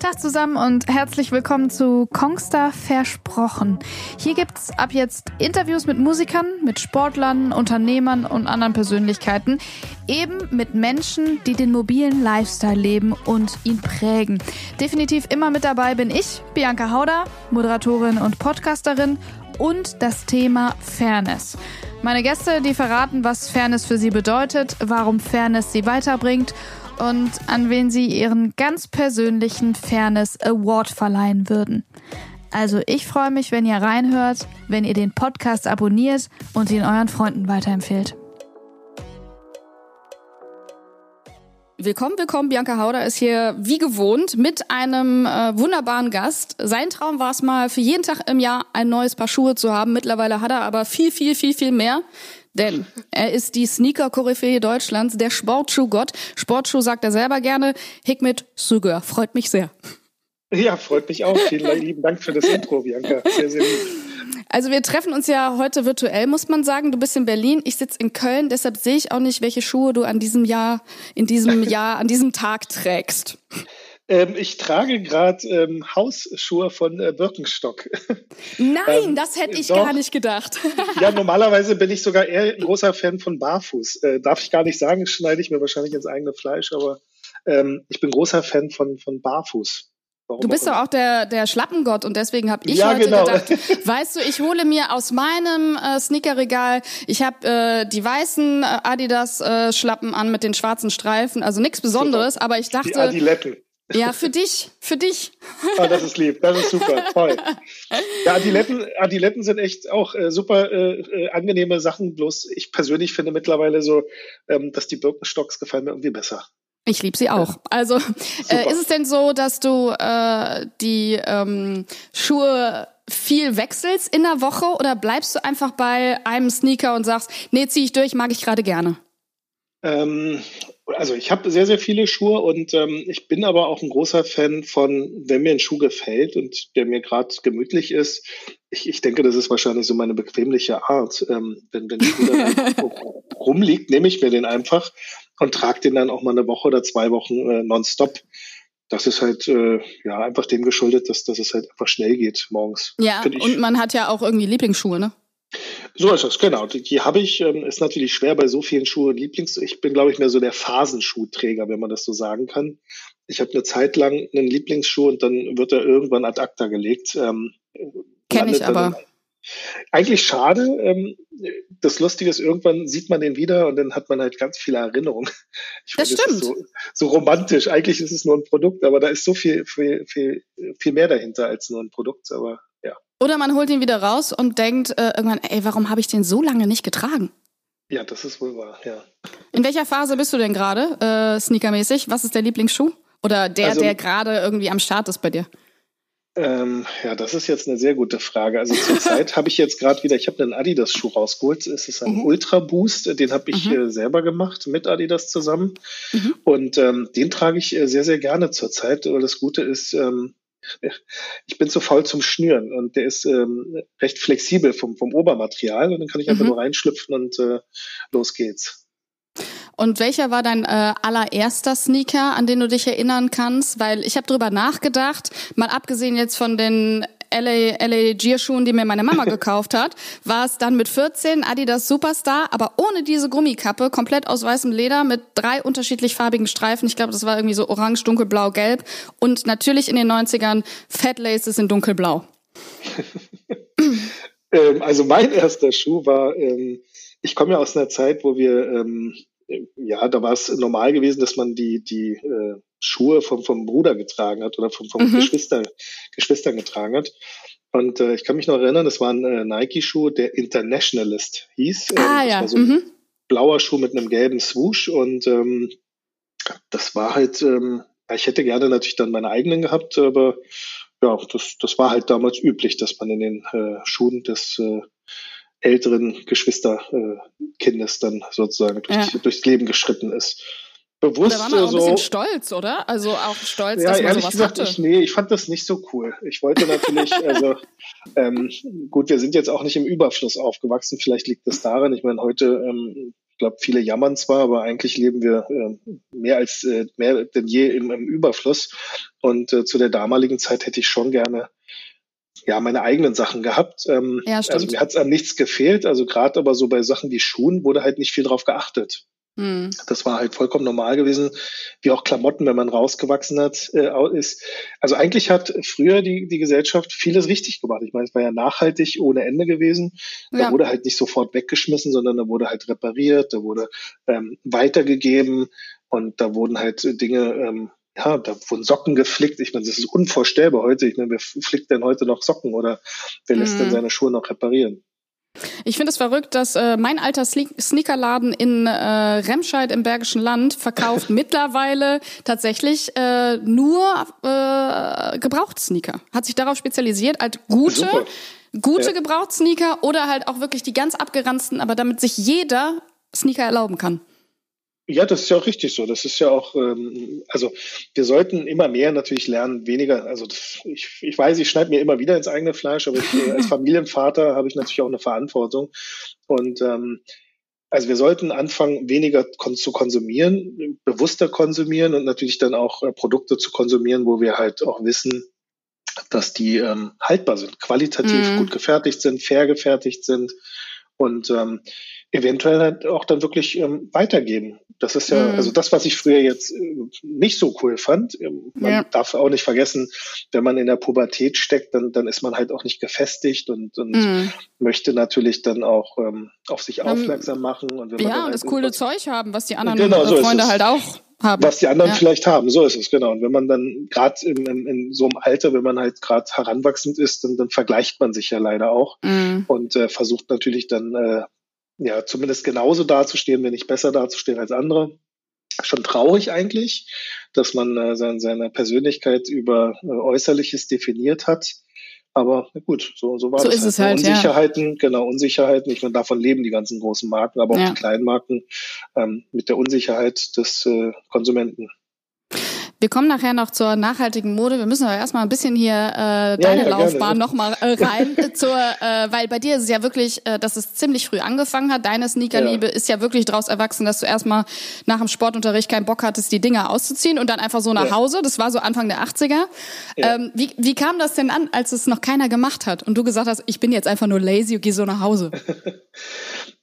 Tag zusammen und herzlich willkommen zu Kongstar Versprochen. Hier gibt's ab jetzt Interviews mit Musikern, mit Sportlern, Unternehmern und anderen Persönlichkeiten. Eben mit Menschen, die den mobilen Lifestyle leben und ihn prägen. Definitiv immer mit dabei bin ich, Bianca Hauder, Moderatorin und Podcasterin und das Thema Fairness. Meine Gäste, die verraten, was Fairness für sie bedeutet, warum Fairness sie weiterbringt und an wen sie ihren ganz persönlichen Fairness Award verleihen würden. Also ich freue mich, wenn ihr reinhört, wenn ihr den Podcast abonniert und ihn euren Freunden weiterempfehlt. Willkommen, willkommen. Bianca Hauder ist hier wie gewohnt mit einem äh, wunderbaren Gast. Sein Traum war es mal, für jeden Tag im Jahr ein neues Paar Schuhe zu haben. Mittlerweile hat er aber viel, viel, viel, viel mehr. Denn er ist die Sneaker-Koryphäe Deutschlands, der Sportschuhgott. Sportschuh sagt er selber gerne. Hikmet Sugar. Freut mich sehr. Ja, freut mich auch. Vielen lieben Dank für das Intro, Bianca. Sehr, sehr lieb. Also wir treffen uns ja heute virtuell, muss man sagen. Du bist in Berlin, ich sitze in Köln, deshalb sehe ich auch nicht, welche Schuhe du an diesem Jahr, in diesem Jahr, an diesem Tag trägst. Ähm, ich trage gerade ähm, Hausschuhe von äh, Birkenstock. Nein, ähm, das hätte ich doch. gar nicht gedacht. ja, normalerweise bin ich sogar eher ein großer Fan von Barfuß. Äh, darf ich gar nicht sagen, schneide ich mir wahrscheinlich ins eigene Fleisch, aber ähm, ich bin großer Fan von, von Barfuß. Warum du bist doch auch der, der Schlappengott und deswegen habe ich ja, heute genau. gedacht, weißt du, ich hole mir aus meinem äh, Sneakerregal, ich habe äh, die weißen äh, Adidas äh, Schlappen an mit den schwarzen Streifen, also nichts Besonderes, aber ich dachte, die Adiletten. Ja, für dich, für dich. Ah, das ist lieb, das ist super, toll. Ja, Adiletten, Adiletten sind echt auch äh, super äh, äh, angenehme Sachen. Bloß ich persönlich finde mittlerweile so, ähm, dass die Birkenstocks gefallen mir irgendwie besser. Ich liebe sie auch. Also äh, ist es denn so, dass du äh, die ähm, Schuhe viel wechselst in der Woche oder bleibst du einfach bei einem Sneaker und sagst, nee, zieh ich durch, mag ich gerade gerne? Ähm, also ich habe sehr, sehr viele Schuhe und ähm, ich bin aber auch ein großer Fan von, wenn mir ein Schuh gefällt und der mir gerade gemütlich ist. Ich, ich denke, das ist wahrscheinlich so meine bequemliche Art. Ähm, wenn, wenn der Schuh dann rumliegt, nehme ich mir den einfach und trage den dann auch mal eine Woche oder zwei Wochen äh, nonstop. Das ist halt äh, ja einfach dem geschuldet, dass, dass es halt einfach schnell geht morgens. Ja, und man hat ja auch irgendwie Lieblingsschuhe, ne? So ist es, genau. Die, die habe ich. Ähm, ist natürlich schwer bei so vielen Schuhen Lieblings. Ich bin, glaube ich, mehr so der Phasenschuhträger, wenn man das so sagen kann. Ich habe eine Zeit lang einen Lieblingsschuh und dann wird er irgendwann ad acta gelegt. Ähm, Kenne ich aber. Eigentlich schade. Ähm, das Lustige ist, irgendwann sieht man den wieder und dann hat man halt ganz viele Erinnerungen. Ich das stimmt. Das so, so, romantisch. Eigentlich ist es nur ein Produkt, aber da ist so viel, viel, viel, viel mehr dahinter als nur ein Produkt. Aber ja. Oder man holt ihn wieder raus und denkt äh, irgendwann, ey, warum habe ich den so lange nicht getragen? Ja, das ist wohl wahr, ja. In welcher Phase bist du denn gerade, äh, sneakermäßig? Was ist der Lieblingsschuh? Oder der, also, der gerade irgendwie am Start ist bei dir? Ähm, ja, das ist jetzt eine sehr gute Frage. Also zurzeit habe ich jetzt gerade wieder, ich habe einen Adidas-Schuh rausgeholt. Es ist ein mhm. Ultra Boost, den habe ich mhm. äh, selber gemacht mit Adidas zusammen. Mhm. Und ähm, den trage ich äh, sehr, sehr gerne zurzeit. Aber das Gute ist, ähm, ich bin zu faul zum Schnüren und der ist ähm, recht flexibel vom, vom Obermaterial und dann kann ich einfach mhm. nur reinschlüpfen und äh, los geht's. Und welcher war dein äh, allererster Sneaker, an den du dich erinnern kannst? Weil ich habe drüber nachgedacht, mal abgesehen jetzt von den LA, LA Gear-Schuhen, die mir meine Mama gekauft hat, war es dann mit 14 Adidas Superstar, aber ohne diese Gummikappe, komplett aus weißem Leder mit drei unterschiedlich farbigen Streifen. Ich glaube, das war irgendwie so orange, dunkelblau, gelb. Und natürlich in den 90ern Fat Laces in dunkelblau. ähm, also mein erster Schuh war, ähm, ich komme ja aus einer Zeit, wo wir ähm, ja, da war es normal gewesen, dass man die, die äh, Schuhe vom, vom Bruder getragen hat oder vom, vom mhm. Geschwister, Geschwistern getragen hat. Und äh, ich kann mich noch erinnern, das war ein äh, Nike-Schuh, der Internationalist hieß. Ähm, ah, ja. so ein mhm. blauer Schuh mit einem gelben Swoosh. Und ähm, das war halt, ähm, ich hätte gerne natürlich dann meine eigenen gehabt, aber ja, das, das war halt damals üblich, dass man in den äh, Schuhen des äh, älteren Geschwisterkindes dann sozusagen durch, ja. durchs Leben geschritten ist. Bewusst da war man auch ein bisschen stolz, oder? Also auch stolz, ja, dass man sowas gesagt, hatte. Ich, nee, ich fand das nicht so cool. Ich wollte natürlich, also ähm, gut, wir sind jetzt auch nicht im Überfluss aufgewachsen. Vielleicht liegt das daran. Ich meine, heute ähm, Ich glaube, viele jammern zwar, aber eigentlich leben wir äh, mehr als äh, mehr denn je im, im Überfluss. Und äh, zu der damaligen Zeit hätte ich schon gerne ja meine eigenen Sachen gehabt. Ähm, ja, also mir hat es an nichts gefehlt. Also gerade aber so bei Sachen wie Schuhen wurde halt nicht viel drauf geachtet. Mhm. Das war halt vollkommen normal gewesen, wie auch Klamotten, wenn man rausgewachsen hat, äh, ist. Also eigentlich hat früher die, die Gesellschaft vieles richtig gemacht. Ich meine, es war ja nachhaltig ohne Ende gewesen. Da ja. wurde halt nicht sofort weggeschmissen, sondern da wurde halt repariert, da wurde ähm, weitergegeben und da wurden halt Dinge ähm, ja, da wurden Socken geflickt. Ich meine, das ist unvorstellbar heute. Ich meine, wer flickt denn heute noch Socken oder wer lässt mhm. denn seine Schuhe noch reparieren? Ich finde es verrückt, dass äh, mein alter Sneakerladen in äh, Remscheid im Bergischen Land verkauft mittlerweile tatsächlich äh, nur äh, Gebrauchtsneaker. Hat sich darauf spezialisiert, als gute, Super. gute ja. Gebrauchtsneaker oder halt auch wirklich die ganz abgeranzten, aber damit sich jeder Sneaker erlauben kann. Ja, das ist ja auch richtig so. Das ist ja auch, ähm, also wir sollten immer mehr natürlich lernen, weniger. Also das, ich, ich weiß, ich schneide mir immer wieder ins eigene Fleisch, aber ich, als Familienvater habe ich natürlich auch eine Verantwortung. Und ähm, also wir sollten anfangen, weniger kon zu konsumieren, bewusster konsumieren und natürlich dann auch äh, Produkte zu konsumieren, wo wir halt auch wissen, dass die ähm, haltbar sind, qualitativ mhm. gut gefertigt sind, fair gefertigt sind. Und ähm, eventuell halt auch dann wirklich ähm, weitergeben. Das ist ja, mhm. also das, was ich früher jetzt äh, nicht so cool fand. Ähm, man ja. darf auch nicht vergessen, wenn man in der Pubertät steckt, dann, dann ist man halt auch nicht gefestigt und, und mhm. möchte natürlich dann auch ähm, auf sich aufmerksam machen. Und wenn ja, man und halt das coole Zeug haben, was die anderen genau, so Freunde halt auch haben. Was die anderen ja. vielleicht haben, so ist es, genau. Und wenn man dann gerade in, in, in, so einem Alter, wenn man halt gerade heranwachsend ist, dann, dann vergleicht man sich ja leider auch mhm. und äh, versucht natürlich dann äh, ja, zumindest genauso dazustehen, wenn nicht besser dazustehen als andere. Schon traurig eigentlich, dass man äh, seine, seine Persönlichkeit über äh, Äußerliches definiert hat. Aber na gut, so, so war so das. Ist halt. es halt, Unsicherheiten, ja. genau, Unsicherheiten. Ich meine, davon leben die ganzen großen Marken, aber auch ja. die kleinen Marken ähm, mit der Unsicherheit des äh, Konsumenten. Wir kommen nachher noch zur nachhaltigen Mode. Wir müssen aber erstmal ein bisschen hier äh, deine ja, Laufbahn nochmal äh, rein, zur, äh, weil bei dir ist es ja wirklich, äh, dass es ziemlich früh angefangen hat. Deine Sneakerliebe ja. ist ja wirklich daraus erwachsen, dass du erstmal nach dem Sportunterricht keinen Bock hattest, die Dinger auszuziehen und dann einfach so nach Hause. Das war so Anfang der 80er. Ähm, wie, wie kam das denn an, als es noch keiner gemacht hat und du gesagt hast, ich bin jetzt einfach nur lazy und gehe so nach Hause?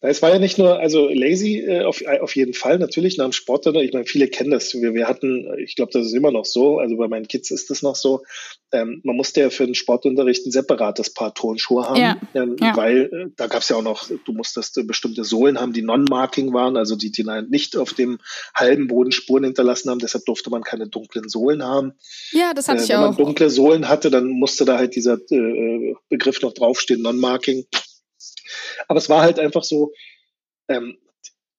Es war ja nicht nur, also lazy äh, auf, auf jeden Fall, natürlich nach dem Sport. Ich meine, viele kennen das. Wir, wir hatten, ich glaube, das ist immer noch so, also bei meinen Kids ist das noch so, ähm, man musste ja für den Sportunterricht ein separates Paar Turnschuhe haben, ja. Ähm, ja. weil äh, da gab es ja auch noch, du musstest äh, bestimmte Sohlen haben, die non-marking waren, also die, die nicht auf dem halben Boden Spuren hinterlassen haben, deshalb durfte man keine dunklen Sohlen haben. Ja, das hatte äh, ich auch. Wenn man dunkle Sohlen hatte, dann musste da halt dieser äh, Begriff noch draufstehen, non-marking. Aber es war halt einfach so, ähm,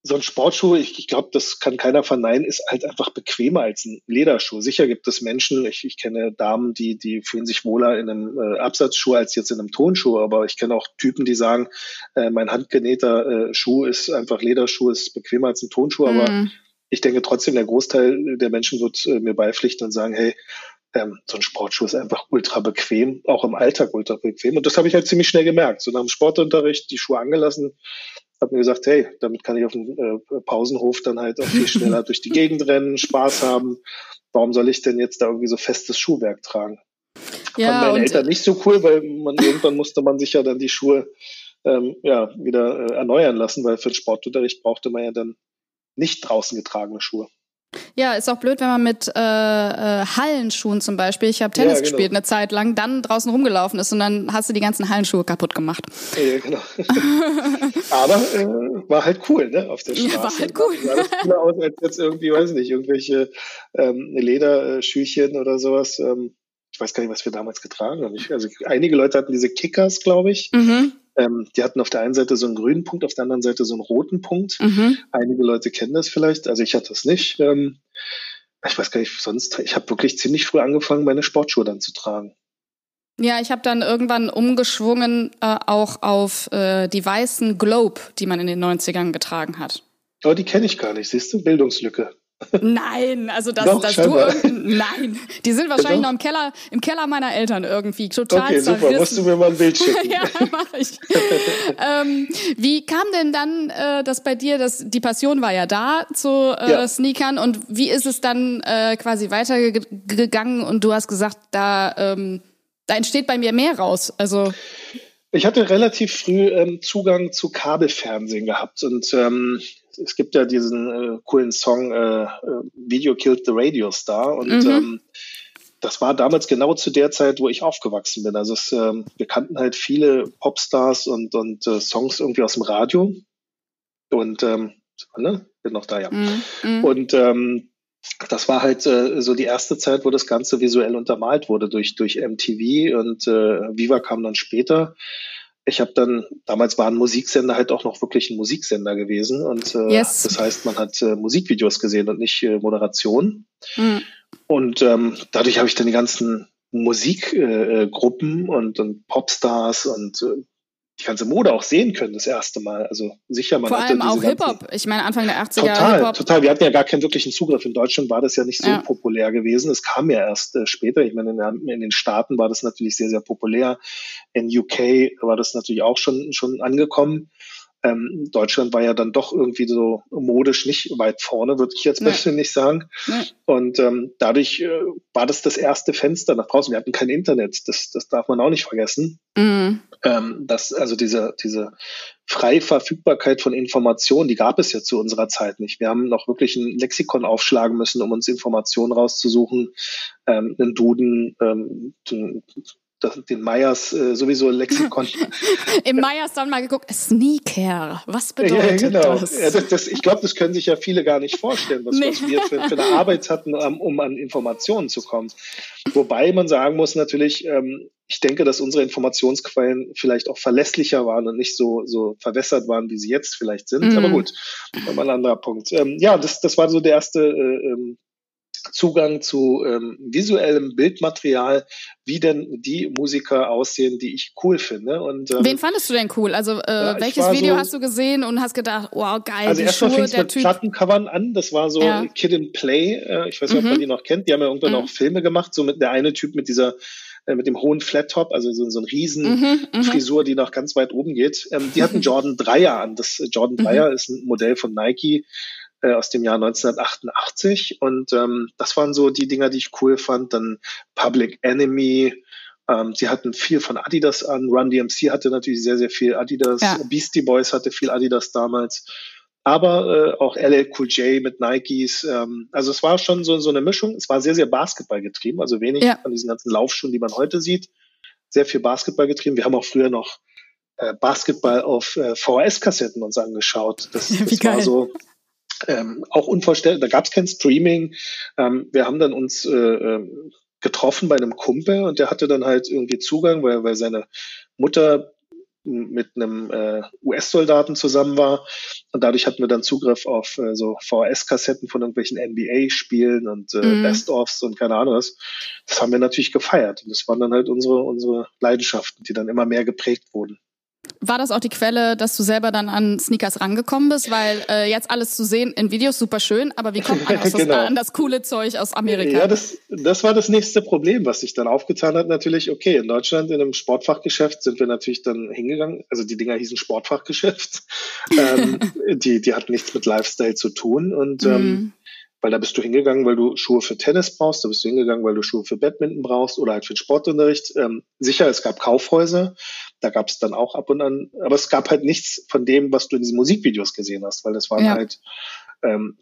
so ein Sportschuh, ich, ich glaube, das kann keiner verneinen, ist halt einfach bequemer als ein Lederschuh. Sicher gibt es Menschen, ich, ich kenne Damen, die, die fühlen sich wohler in einem äh, Absatzschuh als jetzt in einem Tonschuh, aber ich kenne auch Typen, die sagen, äh, mein handgenähter äh, Schuh ist einfach Lederschuh, ist bequemer als ein Tonschuh, mhm. aber ich denke trotzdem, der Großteil der Menschen wird äh, mir beipflichten und sagen, hey, ähm, so ein Sportschuh ist einfach ultra bequem, auch im Alltag ultra bequem. Und das habe ich halt ziemlich schnell gemerkt. So nach dem Sportunterricht die Schuhe angelassen, habe mir gesagt, hey, damit kann ich auf dem äh, Pausenhof dann halt auch viel schneller durch die Gegend rennen, Spaß haben. Warum soll ich denn jetzt da irgendwie so festes Schuhwerk tragen? Ja, Fanden meine Eltern nicht so cool, weil man irgendwann musste man sich ja dann die Schuhe ähm, ja wieder äh, erneuern lassen, weil für den Sportunterricht brauchte man ja dann nicht draußen getragene Schuhe. Ja, ist auch blöd, wenn man mit äh, äh, Hallenschuhen zum Beispiel, ich habe Tennis ja, genau. gespielt eine Zeit lang, dann draußen rumgelaufen ist und dann hast du die ganzen Hallenschuhe kaputt gemacht. Ja, genau. Aber äh, war halt cool, ne, auf der Straße. Ja, war halt cool. Sah das cooler aus als jetzt irgendwie, weiß nicht, irgendwelche ähm, Lederschüchchen oder sowas. Ähm, ich weiß gar nicht, was wir damals getragen haben. Ich, also einige Leute hatten diese Kickers, glaube ich. Mhm. Ähm, die hatten auf der einen Seite so einen grünen Punkt, auf der anderen Seite so einen roten Punkt. Mhm. Einige Leute kennen das vielleicht, also ich hatte das nicht. Ähm, ich weiß gar nicht, sonst, ich habe wirklich ziemlich früh angefangen, meine Sportschuhe dann zu tragen. Ja, ich habe dann irgendwann umgeschwungen äh, auch auf äh, die weißen Globe, die man in den 90ern getragen hat. Oh, die kenne ich gar nicht, siehst du? Bildungslücke. Nein, also dass, Doch, dass du nein, die sind wahrscheinlich noch im Keller, im Keller meiner Eltern irgendwie total Okay, zerrissen. super, musst du mir mal ein Bild schicken. ja, mach ich. ähm, wie kam denn dann äh, das bei dir, das, die Passion war ja da zu äh, ja. Sneakern und wie ist es dann äh, quasi weitergegangen und du hast gesagt, da, ähm, da entsteht bei mir mehr raus, also... Ich hatte relativ früh ähm, Zugang zu Kabelfernsehen gehabt und ähm, es gibt ja diesen äh, coolen Song äh, äh, Video Killed the Radio Star und mhm. ähm, das war damals genau zu der Zeit, wo ich aufgewachsen bin. Also es, ähm, wir kannten halt viele Popstars und, und äh, Songs irgendwie aus dem Radio und ähm, ne, bin noch da ja. Mhm. mhm. Und ähm, das war halt äh, so die erste Zeit, wo das Ganze visuell untermalt wurde durch, durch MTV und äh, Viva kam dann später. Ich habe dann, damals war ein Musiksender halt auch noch wirklich ein Musiksender gewesen und äh, yes. das heißt, man hat äh, Musikvideos gesehen und nicht äh, Moderation. Mhm. Und ähm, dadurch habe ich dann die ganzen Musikgruppen äh, und, und Popstars und äh, die ganze Mode auch sehen können, das erste Mal. Also sicher, man Vor allem auch Hip-Hop. Ich meine, Anfang der 80er Total, Hip-Hop. total. Wir hatten ja gar keinen wirklichen Zugriff. In Deutschland war das ja nicht so ja. populär gewesen. Es kam ja erst äh, später. Ich meine, in, in, den Staaten war das natürlich sehr, sehr populär. In UK war das natürlich auch schon, schon angekommen. Ähm, Deutschland war ja dann doch irgendwie so modisch nicht weit vorne, würde ich jetzt nee. persönlich sagen. Nee. Und ähm, dadurch äh, war das das erste Fenster nach draußen. Wir hatten kein Internet, das, das darf man auch nicht vergessen. Mhm. Ähm, das, also diese, diese freie Verfügbarkeit von Informationen, die gab es ja zu unserer Zeit nicht. Wir haben noch wirklich ein Lexikon aufschlagen müssen, um uns Informationen rauszusuchen, ähm, einen Duden, ähm, das, den Meyers äh, sowieso Lexikon. Im Meyers dann mal geguckt, Sneaker, was bedeutet ja, genau. das? Ja, das, das ich glaube, das können sich ja viele gar nicht vorstellen, was, nee. was wir für, für, eine Arbeit hatten, um, um, an Informationen zu kommen. Wobei man sagen muss natürlich, ähm, ich denke, dass unsere Informationsquellen vielleicht auch verlässlicher waren und nicht so, so verwässert waren, wie sie jetzt vielleicht sind. Mm. Aber gut, nochmal ein anderer Punkt. Ähm, ja, das, das war so der erste äh, ähm, Zugang zu ähm, visuellem Bildmaterial, wie denn die Musiker aussehen, die ich cool finde. Und, ähm, Wen fandest du denn cool? Also äh, ja, welches Video so, hast du gesehen und hast gedacht, wow, geil, also die erstmal fing es mit typ. Plattencovern an, das war so ja. Kid and Play, äh, ich weiß nicht, mhm. ob man die noch kennt, die haben ja irgendwann mhm. auch Filme gemacht, so mit der eine Typ mit dieser äh, mit dem hohen Flat Top, also so, so ein riesen mhm, mhm, Frisur, die noch ganz weit oben geht. Ähm, die hatten Jordan Dreier an. Das äh, Jordan mhm. Dreier ist ein Modell von Nike, äh, aus dem Jahr 1988. Und ähm, das waren so die Dinger, die ich cool fand. Dann Public Enemy. Ähm, sie hatten viel von Adidas an. Run DMC hatte natürlich sehr, sehr viel Adidas. Ja. Beastie Boys hatte viel Adidas damals. Aber äh, auch LL Cool J mit Nikes. Ähm, also es war schon so, so eine Mischung. Es war sehr, sehr Basketball getrieben. Also wenig ja. von diesen ganzen Laufschuhen, die man heute sieht. Sehr viel Basketball getrieben. Wir haben auch früher noch äh, Basketball auf äh, VHS-Kassetten uns angeschaut. Das, das war so ähm, auch unvorstellbar. Da gab es kein Streaming. Ähm, wir haben dann uns äh, ähm, getroffen bei einem Kumpel und der hatte dann halt irgendwie Zugang, weil, weil seine Mutter mit einem äh, US-Soldaten zusammen war. Und dadurch hatten wir dann Zugriff auf äh, so VHS-Kassetten von irgendwelchen NBA-Spielen und äh, mhm. Best-ofs und keine Ahnung was. Das haben wir natürlich gefeiert. Und das waren dann halt unsere, unsere Leidenschaften, die dann immer mehr geprägt wurden. War das auch die Quelle, dass du selber dann an Sneakers rangekommen bist? Weil äh, jetzt alles zu sehen in Videos super schön, aber wie kommt man genau. an das coole Zeug aus Amerika? Ja, das, das war das nächste Problem, was sich dann aufgetan hat. Natürlich, okay, in Deutschland in einem Sportfachgeschäft sind wir natürlich dann hingegangen. Also die Dinger hießen Sportfachgeschäft. ähm, die, die hatten nichts mit Lifestyle zu tun. Und ähm, mhm. Weil da bist du hingegangen, weil du Schuhe für Tennis brauchst, da bist du hingegangen, weil du Schuhe für Badminton brauchst oder halt für den Sportunterricht. Ähm, sicher, es gab Kaufhäuser, da gab es dann auch ab und an, aber es gab halt nichts von dem, was du in diesen Musikvideos gesehen hast, weil das waren ja. halt, ähm,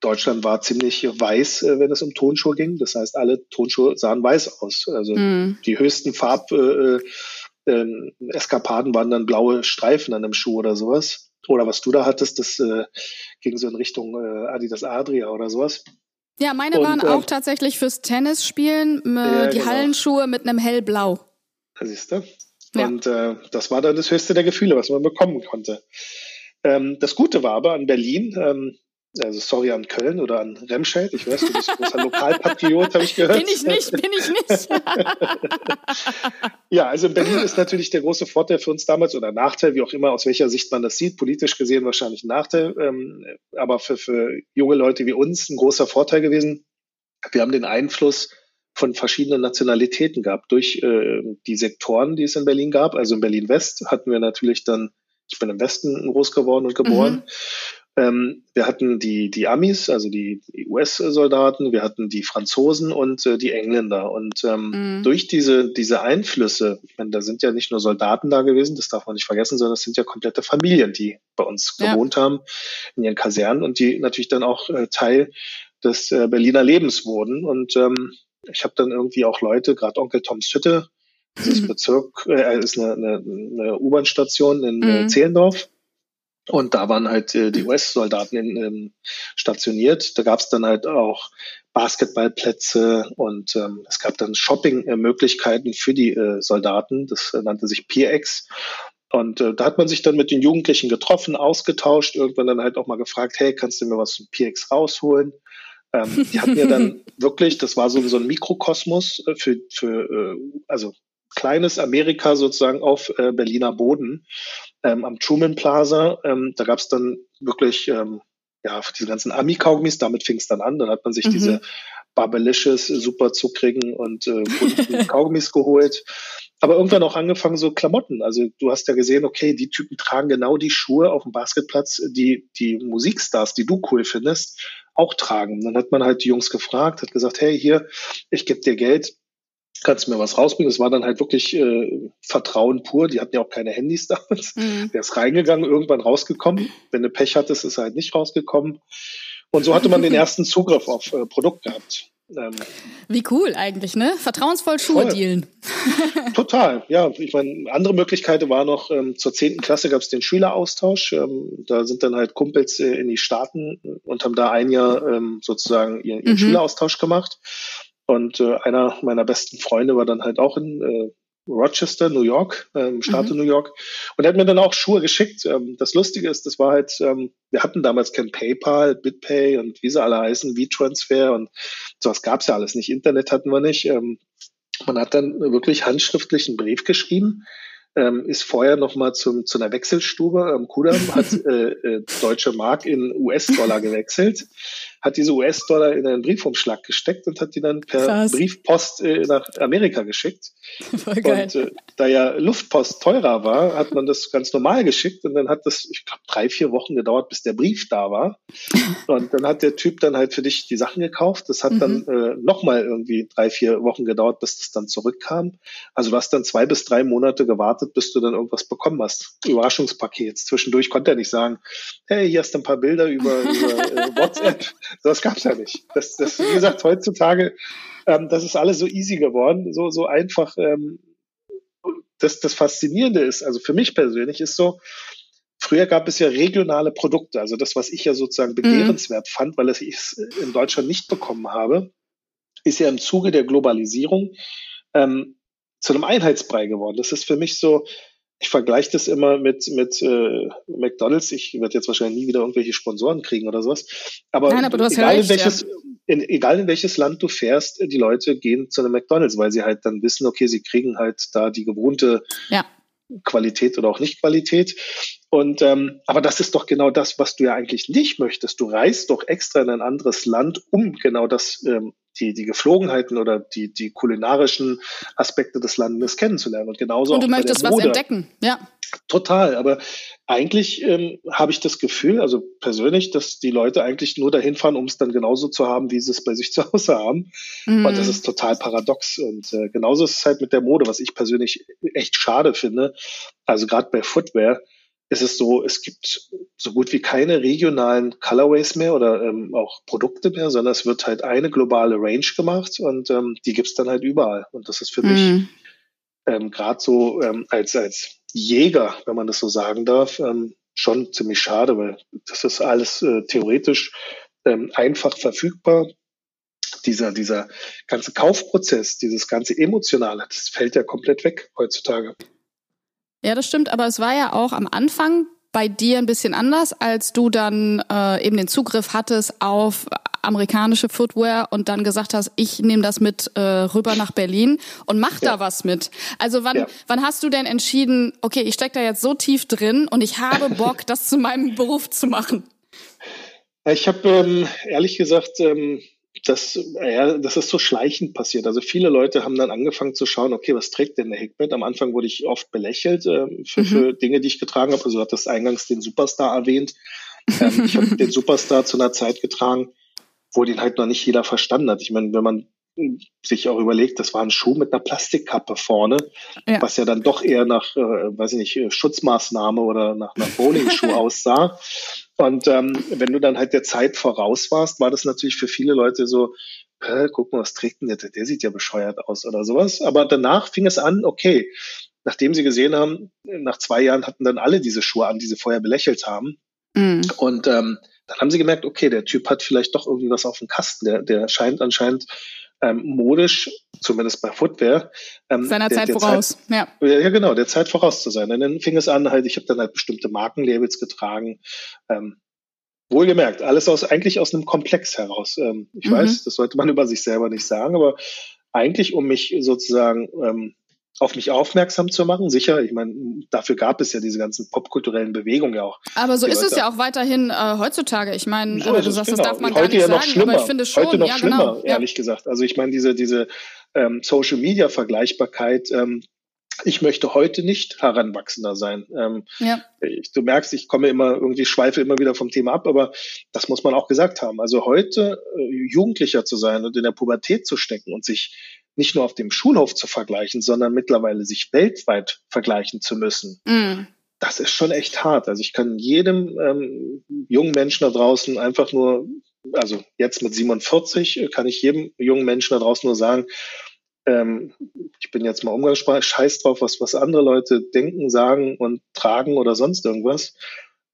Deutschland war ziemlich weiß, äh, wenn es um Tonschuhe ging. Das heißt, alle Tonschuhe sahen weiß aus. Also mm. die höchsten Farb äh, äh, Eskapaden waren dann blaue Streifen an einem Schuh oder sowas. Oder was du da hattest, das äh, ging so in Richtung äh, Adidas Adria oder sowas. Ja, meine und, waren äh, auch tatsächlich fürs Tennisspielen, äh, ja, die genau. Hallenschuhe mit einem hellblau. Siehst du? Ja. Und äh, das war dann das höchste der Gefühle, was man bekommen konnte. Ähm, das Gute war aber an Berlin, ähm, also sorry an Köln oder an Remscheid, ich weiß, du bist großer Lokalpatriot, habe ich gehört. Bin ich nicht, bin ich nicht. Ja, also in Berlin ist natürlich der große Vorteil für uns damals oder Nachteil, wie auch immer, aus welcher Sicht man das sieht. Politisch gesehen wahrscheinlich ein Nachteil, ähm, aber für, für junge Leute wie uns ein großer Vorteil gewesen. Wir haben den Einfluss von verschiedenen Nationalitäten gehabt durch äh, die Sektoren, die es in Berlin gab. Also in Berlin West hatten wir natürlich dann, ich bin im Westen groß geworden und geboren. Mhm. Ähm, wir hatten die, die Amis, also die, die US-Soldaten, wir hatten die Franzosen und äh, die Engländer. Und ähm, mhm. durch diese, diese Einflüsse, ich meine, da sind ja nicht nur Soldaten da gewesen, das darf man nicht vergessen, sondern es sind ja komplette Familien, die bei uns ja. gewohnt haben in ihren Kasernen und die natürlich dann auch äh, Teil des äh, Berliner Lebens wurden. Und ähm, ich habe dann irgendwie auch Leute, gerade Onkel Toms Hütte, das ist Bezirk, äh, ist eine, eine, eine U-Bahn-Station in äh, mhm. Zehlendorf. Und da waren halt äh, die US-Soldaten ähm, stationiert. Da gab es dann halt auch Basketballplätze und ähm, es gab dann Shopping-Möglichkeiten für die äh, Soldaten. Das äh, nannte sich PX. Und äh, da hat man sich dann mit den Jugendlichen getroffen, ausgetauscht, irgendwann dann halt auch mal gefragt, hey, kannst du mir was zum PX rausholen? Ähm, die hatten ja dann wirklich, das war so, so ein Mikrokosmos äh, für, für äh, also kleines Amerika sozusagen auf äh, Berliner Boden ähm, am Truman Plaza. Ähm, da gab es dann wirklich ähm, ja diese ganzen Ami-Kaugummis, damit fing es dann an. Dann hat man sich mhm. diese Barbelicious, super zuckrigen und äh, Kaugummis geholt. Aber irgendwann auch angefangen so Klamotten. Also du hast ja gesehen, okay, die Typen tragen genau die Schuhe auf dem Basketplatz, die die Musikstars, die du cool findest, auch tragen. Dann hat man halt die Jungs gefragt, hat gesagt, hey, hier, ich gebe dir Geld, kannst du mir was rausbringen? Das war dann halt wirklich äh, Vertrauen pur. Die hatten ja auch keine Handys damals. Mhm. Der ist reingegangen, irgendwann rausgekommen. Wenn du Pech hattest, ist er halt nicht rausgekommen. Und so hatte man den ersten Zugriff auf äh, Produkt gehabt. Ähm, Wie cool eigentlich, ne? Vertrauensvoll Schuhe voll. dealen. Total, ja. Ich meine, andere Möglichkeit war noch, ähm, zur zehnten Klasse gab es den Schüleraustausch. Ähm, da sind dann halt Kumpels äh, in die Staaten und haben da ein Jahr ähm, sozusagen ihren, ihren mhm. Schüleraustausch gemacht. Und äh, einer meiner besten Freunde war dann halt auch in äh, Rochester, New York, ähm, Staate mhm. New York. Und er hat mir dann auch Schuhe geschickt. Ähm, das Lustige ist, das war halt, ähm, wir hatten damals kein PayPal, BitPay und wie sie alle heißen, V-Transfer und sowas gab's ja alles nicht. Internet hatten wir nicht. Ähm, man hat dann wirklich handschriftlich einen Brief geschrieben, ähm, ist vorher nochmal zu einer Wechselstube am Kudam, hat äh, äh, deutsche Mark in US-Dollar gewechselt hat diese US-Dollar in einen Briefumschlag gesteckt und hat die dann per Krass. Briefpost äh, nach Amerika geschickt. Voll geil. Und äh, da ja Luftpost teurer war, hat man das ganz normal geschickt und dann hat das, ich glaube, drei, vier Wochen gedauert, bis der Brief da war. Und dann hat der Typ dann halt für dich die Sachen gekauft. Das hat mhm. dann äh, nochmal irgendwie drei, vier Wochen gedauert, bis das dann zurückkam. Also du hast dann zwei bis drei Monate gewartet, bis du dann irgendwas bekommen hast. Überraschungspaket. Zwischendurch konnte er nicht sagen, hey, hier hast du ein paar Bilder über, über äh, WhatsApp. Das gab's ja nicht. Das, das, wie gesagt, heutzutage, ähm, das ist alles so easy geworden, so, so einfach. Ähm, das, das Faszinierende ist, also für mich persönlich ist so, Früher gab es ja regionale Produkte, also das, was ich ja sozusagen mhm. begehrenswert mhm. fand, weil ich es in Deutschland nicht bekommen habe, ist ja im Zuge der Globalisierung ähm, zu einem Einheitsbrei geworden. Das ist für mich so, ich vergleiche das immer mit, mit äh, McDonalds. Ich werde jetzt wahrscheinlich nie wieder irgendwelche Sponsoren kriegen oder sowas. Aber, Nein, aber egal, recht, in welches, ja. in, egal in welches Land du fährst, die Leute gehen zu einem McDonalds, weil sie halt dann wissen, okay, sie kriegen halt da die gewohnte ja. Qualität oder auch nicht Qualität. Und ähm, aber das ist doch genau das, was du ja eigentlich nicht möchtest. Du reist doch extra in ein anderes Land, um genau das ähm, die, die Geflogenheiten oder die, die kulinarischen Aspekte des Landes kennenzulernen. Und genauso Und du möchtest was entdecken, ja. Total, aber eigentlich ähm, habe ich das Gefühl, also persönlich, dass die Leute eigentlich nur dahin fahren, um es dann genauso zu haben, wie sie es bei sich zu Hause haben. Mhm. Und das ist total paradox. Und äh, genauso ist es halt mit der Mode, was ich persönlich echt schade finde. Also gerade bei Footwear, ist es so, es gibt so gut wie keine regionalen Colorways mehr oder ähm, auch Produkte mehr, sondern es wird halt eine globale Range gemacht und ähm, die gibt's dann halt überall. Und das ist für mhm. mich ähm, gerade so ähm, als, als Jäger, wenn man das so sagen darf, ähm, schon ziemlich schade, weil das ist alles äh, theoretisch ähm, einfach verfügbar. Dieser, dieser ganze Kaufprozess, dieses ganze Emotionale, das fällt ja komplett weg heutzutage. Ja, das stimmt, aber es war ja auch am Anfang bei dir ein bisschen anders, als du dann äh, eben den Zugriff hattest auf amerikanische Footwear und dann gesagt hast, ich nehme das mit äh, rüber nach Berlin und mach ja. da was mit. Also wann, ja. wann hast du denn entschieden, okay, ich stecke da jetzt so tief drin und ich habe Bock, das zu meinem Beruf zu machen? Ich habe ähm, ehrlich gesagt ähm, das, ja, das ist so schleichend passiert. Also viele Leute haben dann angefangen zu schauen, okay, was trägt denn der Hikmet? Am Anfang wurde ich oft belächelt äh, für, mhm. für Dinge, die ich getragen habe. Also du hattest eingangs den Superstar erwähnt. Ähm, ich habe den Superstar zu einer Zeit getragen, wo den halt noch nicht jeder verstanden hat. Ich meine, wenn man sich auch überlegt, das war ein Schuh mit einer Plastikkappe vorne, ja. was ja dann doch eher nach, äh, weiß ich nicht, Schutzmaßnahme oder nach einer Bowling-Schuh aussah. Und ähm, wenn du dann halt der Zeit voraus warst, war das natürlich für viele Leute so, guck mal, was trägt denn der? Der sieht ja bescheuert aus oder sowas. Aber danach fing es an, okay, nachdem sie gesehen haben, nach zwei Jahren hatten dann alle diese Schuhe an, die sie vorher belächelt haben. Mhm. Und ähm, dann haben sie gemerkt, okay, der Typ hat vielleicht doch irgendwie was auf dem Kasten. Der, der scheint anscheinend ähm, modisch, zumindest bei Footwear. Ähm, Seiner der, Zeit der voraus, Zeit, ja. Ja, genau, der Zeit voraus zu sein. Und dann fing es an, halt, ich habe dann halt bestimmte Markenlabels getragen. Ähm, Wohlgemerkt, alles aus eigentlich aus einem Komplex heraus. Ähm, ich mhm. weiß, das sollte man über sich selber nicht sagen, aber eigentlich, um mich sozusagen ähm, auf mich aufmerksam zu machen. Sicher, ich meine, dafür gab es ja diese ganzen popkulturellen Bewegungen ja auch. Aber so ist Leute es ja auch weiterhin äh, heutzutage. Ich meine, so äh, du sagst, genau. das darf man Heute gar nicht ja sagen, schlimmer. aber ich finde schon, Heute noch ja, schlimmer, genau. ehrlich ja. gesagt. Also ich meine, diese, diese ähm, Social Media Vergleichbarkeit, ähm, ich möchte heute nicht heranwachsender sein. Ähm, ja. ich, du merkst, ich komme immer irgendwie, schweife immer wieder vom Thema ab, aber das muss man auch gesagt haben. Also heute äh, Jugendlicher zu sein und in der Pubertät zu stecken und sich nicht nur auf dem Schulhof zu vergleichen, sondern mittlerweile sich weltweit vergleichen zu müssen. Mm. Das ist schon echt hart. Also ich kann jedem ähm, jungen Menschen da draußen einfach nur, also jetzt mit 47 äh, kann ich jedem jungen Menschen da draußen nur sagen, ähm, ich bin jetzt mal umgangssprachlich, scheiß drauf, was, was andere Leute denken, sagen und tragen oder sonst irgendwas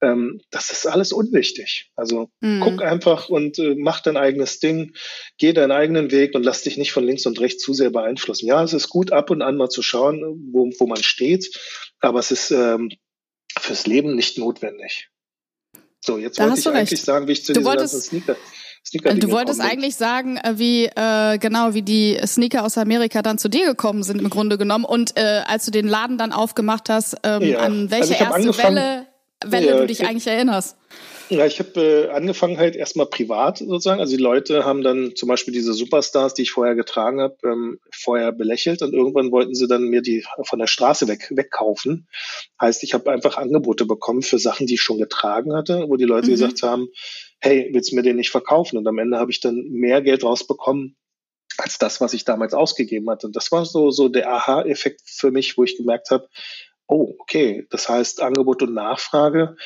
ähm, das ist alles unwichtig. Also mhm. guck einfach und äh, mach dein eigenes Ding, geh deinen eigenen Weg und lass dich nicht von links und rechts zu sehr beeinflussen. Ja, es ist gut, ab und an mal zu schauen, wo, wo man steht, aber es ist ähm, fürs Leben nicht notwendig. So, jetzt da wollte ich eigentlich recht. sagen, wie ich zu du ganzen Sneaker. Sneaker du wolltest eigentlich sagen, äh, wie äh, genau wie die Sneaker aus Amerika dann zu dir gekommen sind im Grunde genommen und äh, als du den Laden dann aufgemacht hast, ähm, ja. an welche also erste Welle wenn ja, du dich eigentlich erinnerst. Ja, ich habe äh, angefangen halt erstmal privat sozusagen. Also die Leute haben dann zum Beispiel diese Superstars, die ich vorher getragen habe, ähm, vorher belächelt und irgendwann wollten sie dann mir die von der Straße weg wegkaufen. Heißt, ich habe einfach Angebote bekommen für Sachen, die ich schon getragen hatte, wo die Leute mhm. gesagt haben, hey, willst du mir den nicht verkaufen? Und am Ende habe ich dann mehr Geld rausbekommen als das, was ich damals ausgegeben hatte. Und das war so so der Aha-Effekt für mich, wo ich gemerkt habe, oh, okay, das heißt Angebot und Nachfrage.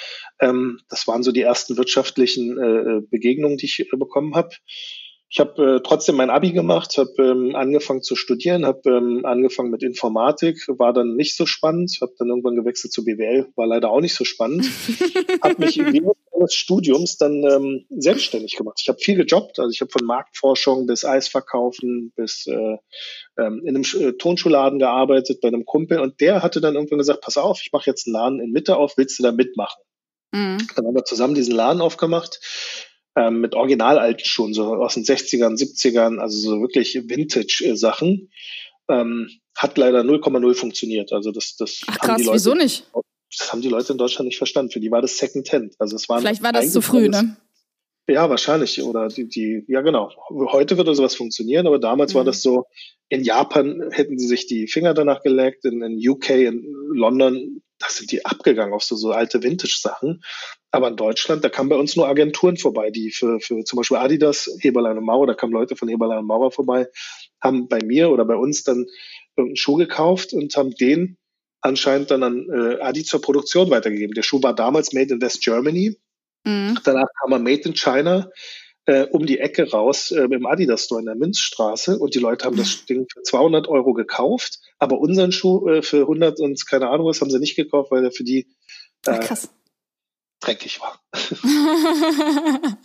Ähm, das waren so die ersten wirtschaftlichen äh, Begegnungen, die ich äh, bekommen habe. Ich habe äh, trotzdem mein Abi gemacht, habe ähm, angefangen zu studieren, habe ähm, angefangen mit Informatik, war dann nicht so spannend, habe dann irgendwann gewechselt zu BWL, war leider auch nicht so spannend. habe mich während meines Studiums dann ähm, selbstständig gemacht. Ich habe viel gejobbt, also ich habe von Marktforschung bis Eisverkaufen bis äh, ähm, in einem äh, Tonschuhladen gearbeitet bei einem Kumpel und der hatte dann irgendwann gesagt, pass auf, ich mache jetzt einen Laden in Mitte auf, willst du da mitmachen? Mhm. Dann haben wir zusammen diesen Laden aufgemacht ähm, mit alten Schuhen, so aus den 60ern, 70ern, also so wirklich Vintage-Sachen. Ähm, hat leider 0,0 funktioniert. Also das, das Ach, krass, haben die Leute, wieso nicht? Das haben die Leute in Deutschland nicht verstanden. Für die war das Second Hand. Also es war Vielleicht war das zu früh, ne? Ja, wahrscheinlich. Oder die, die, ja genau. Heute würde sowas funktionieren, aber damals mhm. war das so, in Japan hätten sie sich die Finger danach geleckt, in, in UK, in London, da sind die abgegangen auf so, so alte Vintage-Sachen. Aber in Deutschland, da kamen bei uns nur Agenturen vorbei, die für, für zum Beispiel Adidas, Heberlein und Mauer, da kamen Leute von Heberlein und Mauer vorbei, haben bei mir oder bei uns dann irgendeinen Schuh gekauft und haben den anscheinend dann an äh, Adi zur Produktion weitergegeben. Der Schuh war damals made in West Germany. Mhm. Danach kam er made in China äh, um die Ecke raus äh, im Adidas Store in der Münzstraße und die Leute haben das mhm. Ding für 200 Euro gekauft, aber unseren Schuh äh, für 100 und keine Ahnung was haben sie nicht gekauft, weil er für die äh, Krass. Dreckig war.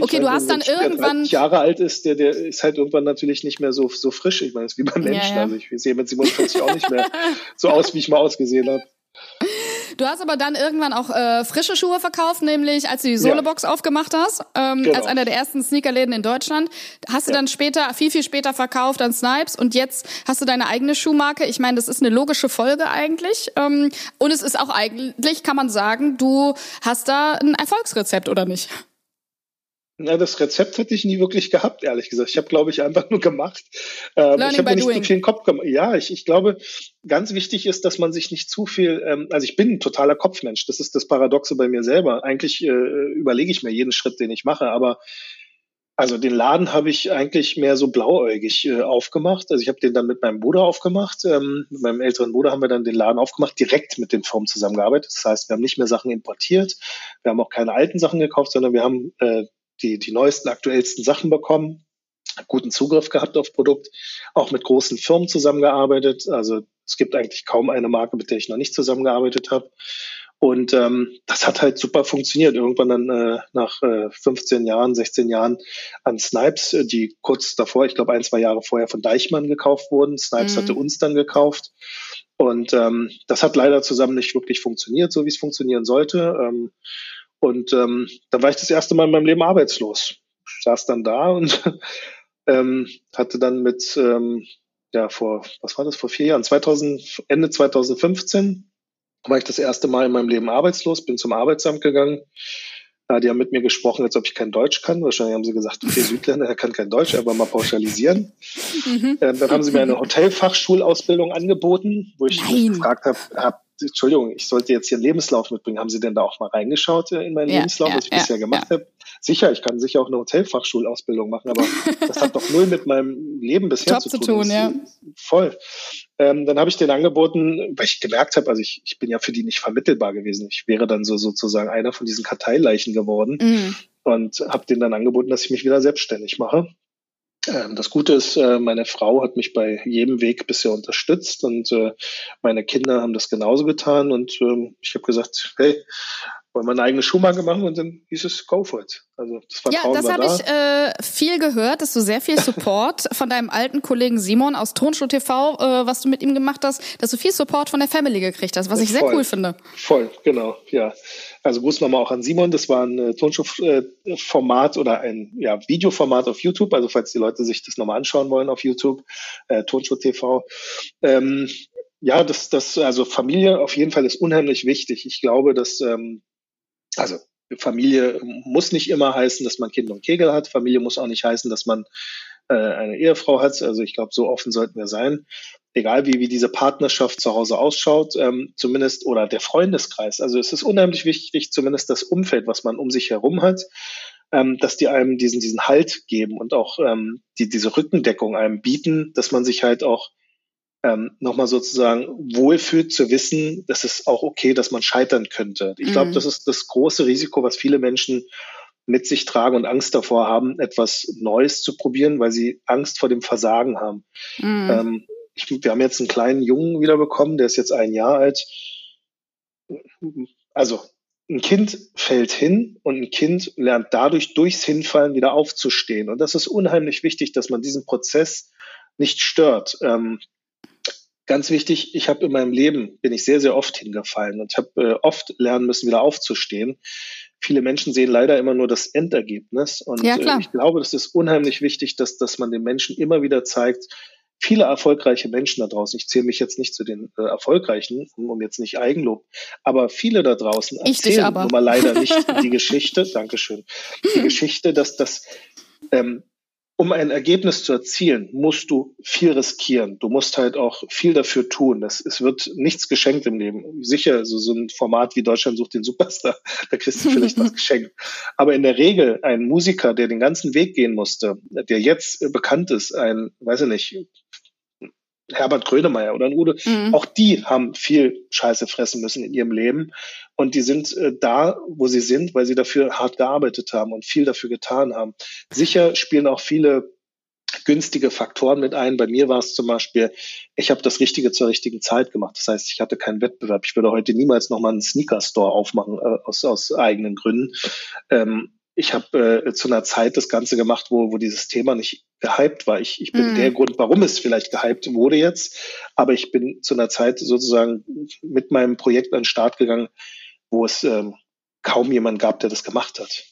okay, du hast dann irgendwann der Jahre alt ist, der der ist halt irgendwann natürlich nicht mehr so so frisch. Ich meine, es ist wie beim Menschen. Ja, ja. Also ich sehe mit 47 auch nicht mehr so aus, wie ich mal ausgesehen habe. Du hast aber dann irgendwann auch äh, frische Schuhe verkauft, nämlich als du die Solebox ja. aufgemacht hast, ähm, genau. als einer der ersten Sneakerläden in Deutschland. Hast du ja. dann später, viel, viel später verkauft an Snipes und jetzt hast du deine eigene Schuhmarke. Ich meine, das ist eine logische Folge eigentlich. Ähm, und es ist auch eigentlich, kann man sagen, du hast da ein Erfolgsrezept, oder nicht? Na, das Rezept hätte ich nie wirklich gehabt, ehrlich gesagt. Ich habe, glaube ich, einfach nur gemacht. Ähm, ich habe mir nicht doing. zu viel in den Kopf gemacht. Ja, ich, ich glaube, ganz wichtig ist, dass man sich nicht zu viel, ähm, also ich bin ein totaler Kopfmensch. Das ist das Paradoxe bei mir selber. Eigentlich äh, überlege ich mir jeden Schritt, den ich mache, aber also den Laden habe ich eigentlich mehr so blauäugig äh, aufgemacht. Also ich habe den dann mit meinem Bruder aufgemacht. Ähm, mit meinem älteren Bruder haben wir dann den Laden aufgemacht, direkt mit den Firmen zusammengearbeitet. Das heißt, wir haben nicht mehr Sachen importiert, wir haben auch keine alten Sachen gekauft, sondern wir haben äh, die, die neuesten, aktuellsten Sachen bekommen, guten Zugriff gehabt auf Produkt, auch mit großen Firmen zusammengearbeitet. Also es gibt eigentlich kaum eine Marke, mit der ich noch nicht zusammengearbeitet habe. Und ähm, das hat halt super funktioniert. Irgendwann dann äh, nach äh, 15 Jahren, 16 Jahren an Snipes, äh, die kurz davor, ich glaube ein, zwei Jahre vorher von Deichmann gekauft wurden. Snipes mhm. hatte uns dann gekauft. Und ähm, das hat leider zusammen nicht wirklich funktioniert, so wie es funktionieren sollte. Ähm, und ähm, da war ich das erste Mal in meinem Leben arbeitslos. Ich saß dann da und ähm, hatte dann mit, ähm, ja, vor, was war das, vor vier Jahren, 2000, Ende 2015 war ich das erste Mal in meinem Leben arbeitslos, bin zum Arbeitsamt gegangen. Äh, die haben mit mir gesprochen, als ob ich kein Deutsch kann. Wahrscheinlich haben sie gesagt, okay, Südländer, er kann kein Deutsch, aber mal pauschalisieren. Mhm. Ähm, dann haben sie mir eine Hotelfachschulausbildung angeboten, wo ich Nein. gefragt habe, hab, Entschuldigung, ich sollte jetzt hier einen Lebenslauf mitbringen. Haben Sie denn da auch mal reingeschaut äh, in meinen ja, Lebenslauf, ja, was ich ja, bisher gemacht habe? Sicher, ich kann sicher auch eine Hotelfachschulausbildung machen, aber das hat doch null mit meinem Leben bisher zu tun. Zu tun ja. Voll. Ähm, dann habe ich den angeboten, weil ich gemerkt habe, also ich, ich bin ja für die nicht vermittelbar gewesen. Ich wäre dann so sozusagen einer von diesen Karteileichen geworden mhm. und habe denen dann angeboten, dass ich mich wieder selbstständig mache. Ähm, das Gute ist, äh, meine Frau hat mich bei jedem Weg bisher unterstützt und äh, meine Kinder haben das genauso getan und ähm, ich habe gesagt, hey, wollen wir eine eigene Schuhmarke machen und dann hieß es Go for it. Also das Vertrauen Ja, das habe da. ich äh, viel gehört, dass du sehr viel Support von deinem alten Kollegen Simon aus Tonschuh TV, äh, was du mit ihm gemacht hast, dass du viel Support von der Family gekriegt hast, was ich Voll. sehr cool finde. Voll, genau, ja. Also Gruß nochmal auch an Simon, das war ein äh, Tonschuh-Format oder ein ja, Videoformat auf YouTube, also falls die Leute sich das nochmal anschauen wollen auf YouTube, äh, Tonschuh TV. Ähm, ja, das, das, also Familie auf jeden Fall ist unheimlich wichtig. Ich glaube, dass ähm, also Familie muss nicht immer heißen, dass man Kind und Kegel hat. Familie muss auch nicht heißen, dass man äh, eine Ehefrau hat. Also ich glaube, so offen sollten wir sein. Egal wie, wie diese Partnerschaft zu Hause ausschaut, ähm, zumindest oder der Freundeskreis. Also es ist unheimlich wichtig, zumindest das Umfeld, was man um sich herum hat, ähm, dass die einem diesen, diesen Halt geben und auch ähm, die, diese Rückendeckung einem bieten, dass man sich halt auch ähm, nochmal sozusagen wohlfühlt zu wissen, dass es auch okay, dass man scheitern könnte. Ich glaube, mhm. das ist das große Risiko, was viele Menschen mit sich tragen und Angst davor haben, etwas Neues zu probieren, weil sie Angst vor dem Versagen haben. Mhm. Ähm, ich, wir haben jetzt einen kleinen Jungen wiederbekommen, der ist jetzt ein Jahr alt. Also ein Kind fällt hin und ein Kind lernt dadurch durchs Hinfallen wieder aufzustehen. Und das ist unheimlich wichtig, dass man diesen Prozess nicht stört. Ähm, Ganz wichtig, ich habe in meinem Leben, bin ich sehr, sehr oft hingefallen und habe äh, oft lernen müssen, wieder aufzustehen. Viele Menschen sehen leider immer nur das Endergebnis. Und ja, äh, ich glaube, das ist unheimlich wichtig, dass, dass man den Menschen immer wieder zeigt, viele erfolgreiche Menschen da draußen, ich zähle mich jetzt nicht zu den äh, Erfolgreichen, um jetzt nicht Eigenlob, aber viele da draußen erzählen nun mal leider nicht die Geschichte, Dankeschön, die Geschichte, dass das ähm, um ein Ergebnis zu erzielen, musst du viel riskieren. Du musst halt auch viel dafür tun. Das, es wird nichts geschenkt im Leben. Sicher, so, so ein Format wie Deutschland sucht den Superstar, da kriegst du vielleicht was geschenkt. Aber in der Regel ein Musiker, der den ganzen Weg gehen musste, der jetzt bekannt ist, ein, weiß ich nicht, Herbert Grönemeyer oder ein Ude, mhm. auch die haben viel Scheiße fressen müssen in ihrem Leben. Und die sind äh, da, wo sie sind, weil sie dafür hart gearbeitet haben und viel dafür getan haben. Sicher spielen auch viele günstige Faktoren mit ein. Bei mir war es zum Beispiel, ich habe das Richtige zur richtigen Zeit gemacht. Das heißt, ich hatte keinen Wettbewerb. Ich würde heute niemals nochmal einen Sneaker-Store aufmachen äh, aus, aus eigenen Gründen. Ähm, ich habe äh, zu einer Zeit das Ganze gemacht, wo, wo dieses Thema nicht gehypt war. Ich, ich bin mm. der Grund, warum es vielleicht gehypt wurde jetzt. Aber ich bin zu einer Zeit sozusagen mit meinem Projekt an den Start gegangen, wo es ähm, kaum jemand gab, der das gemacht hat.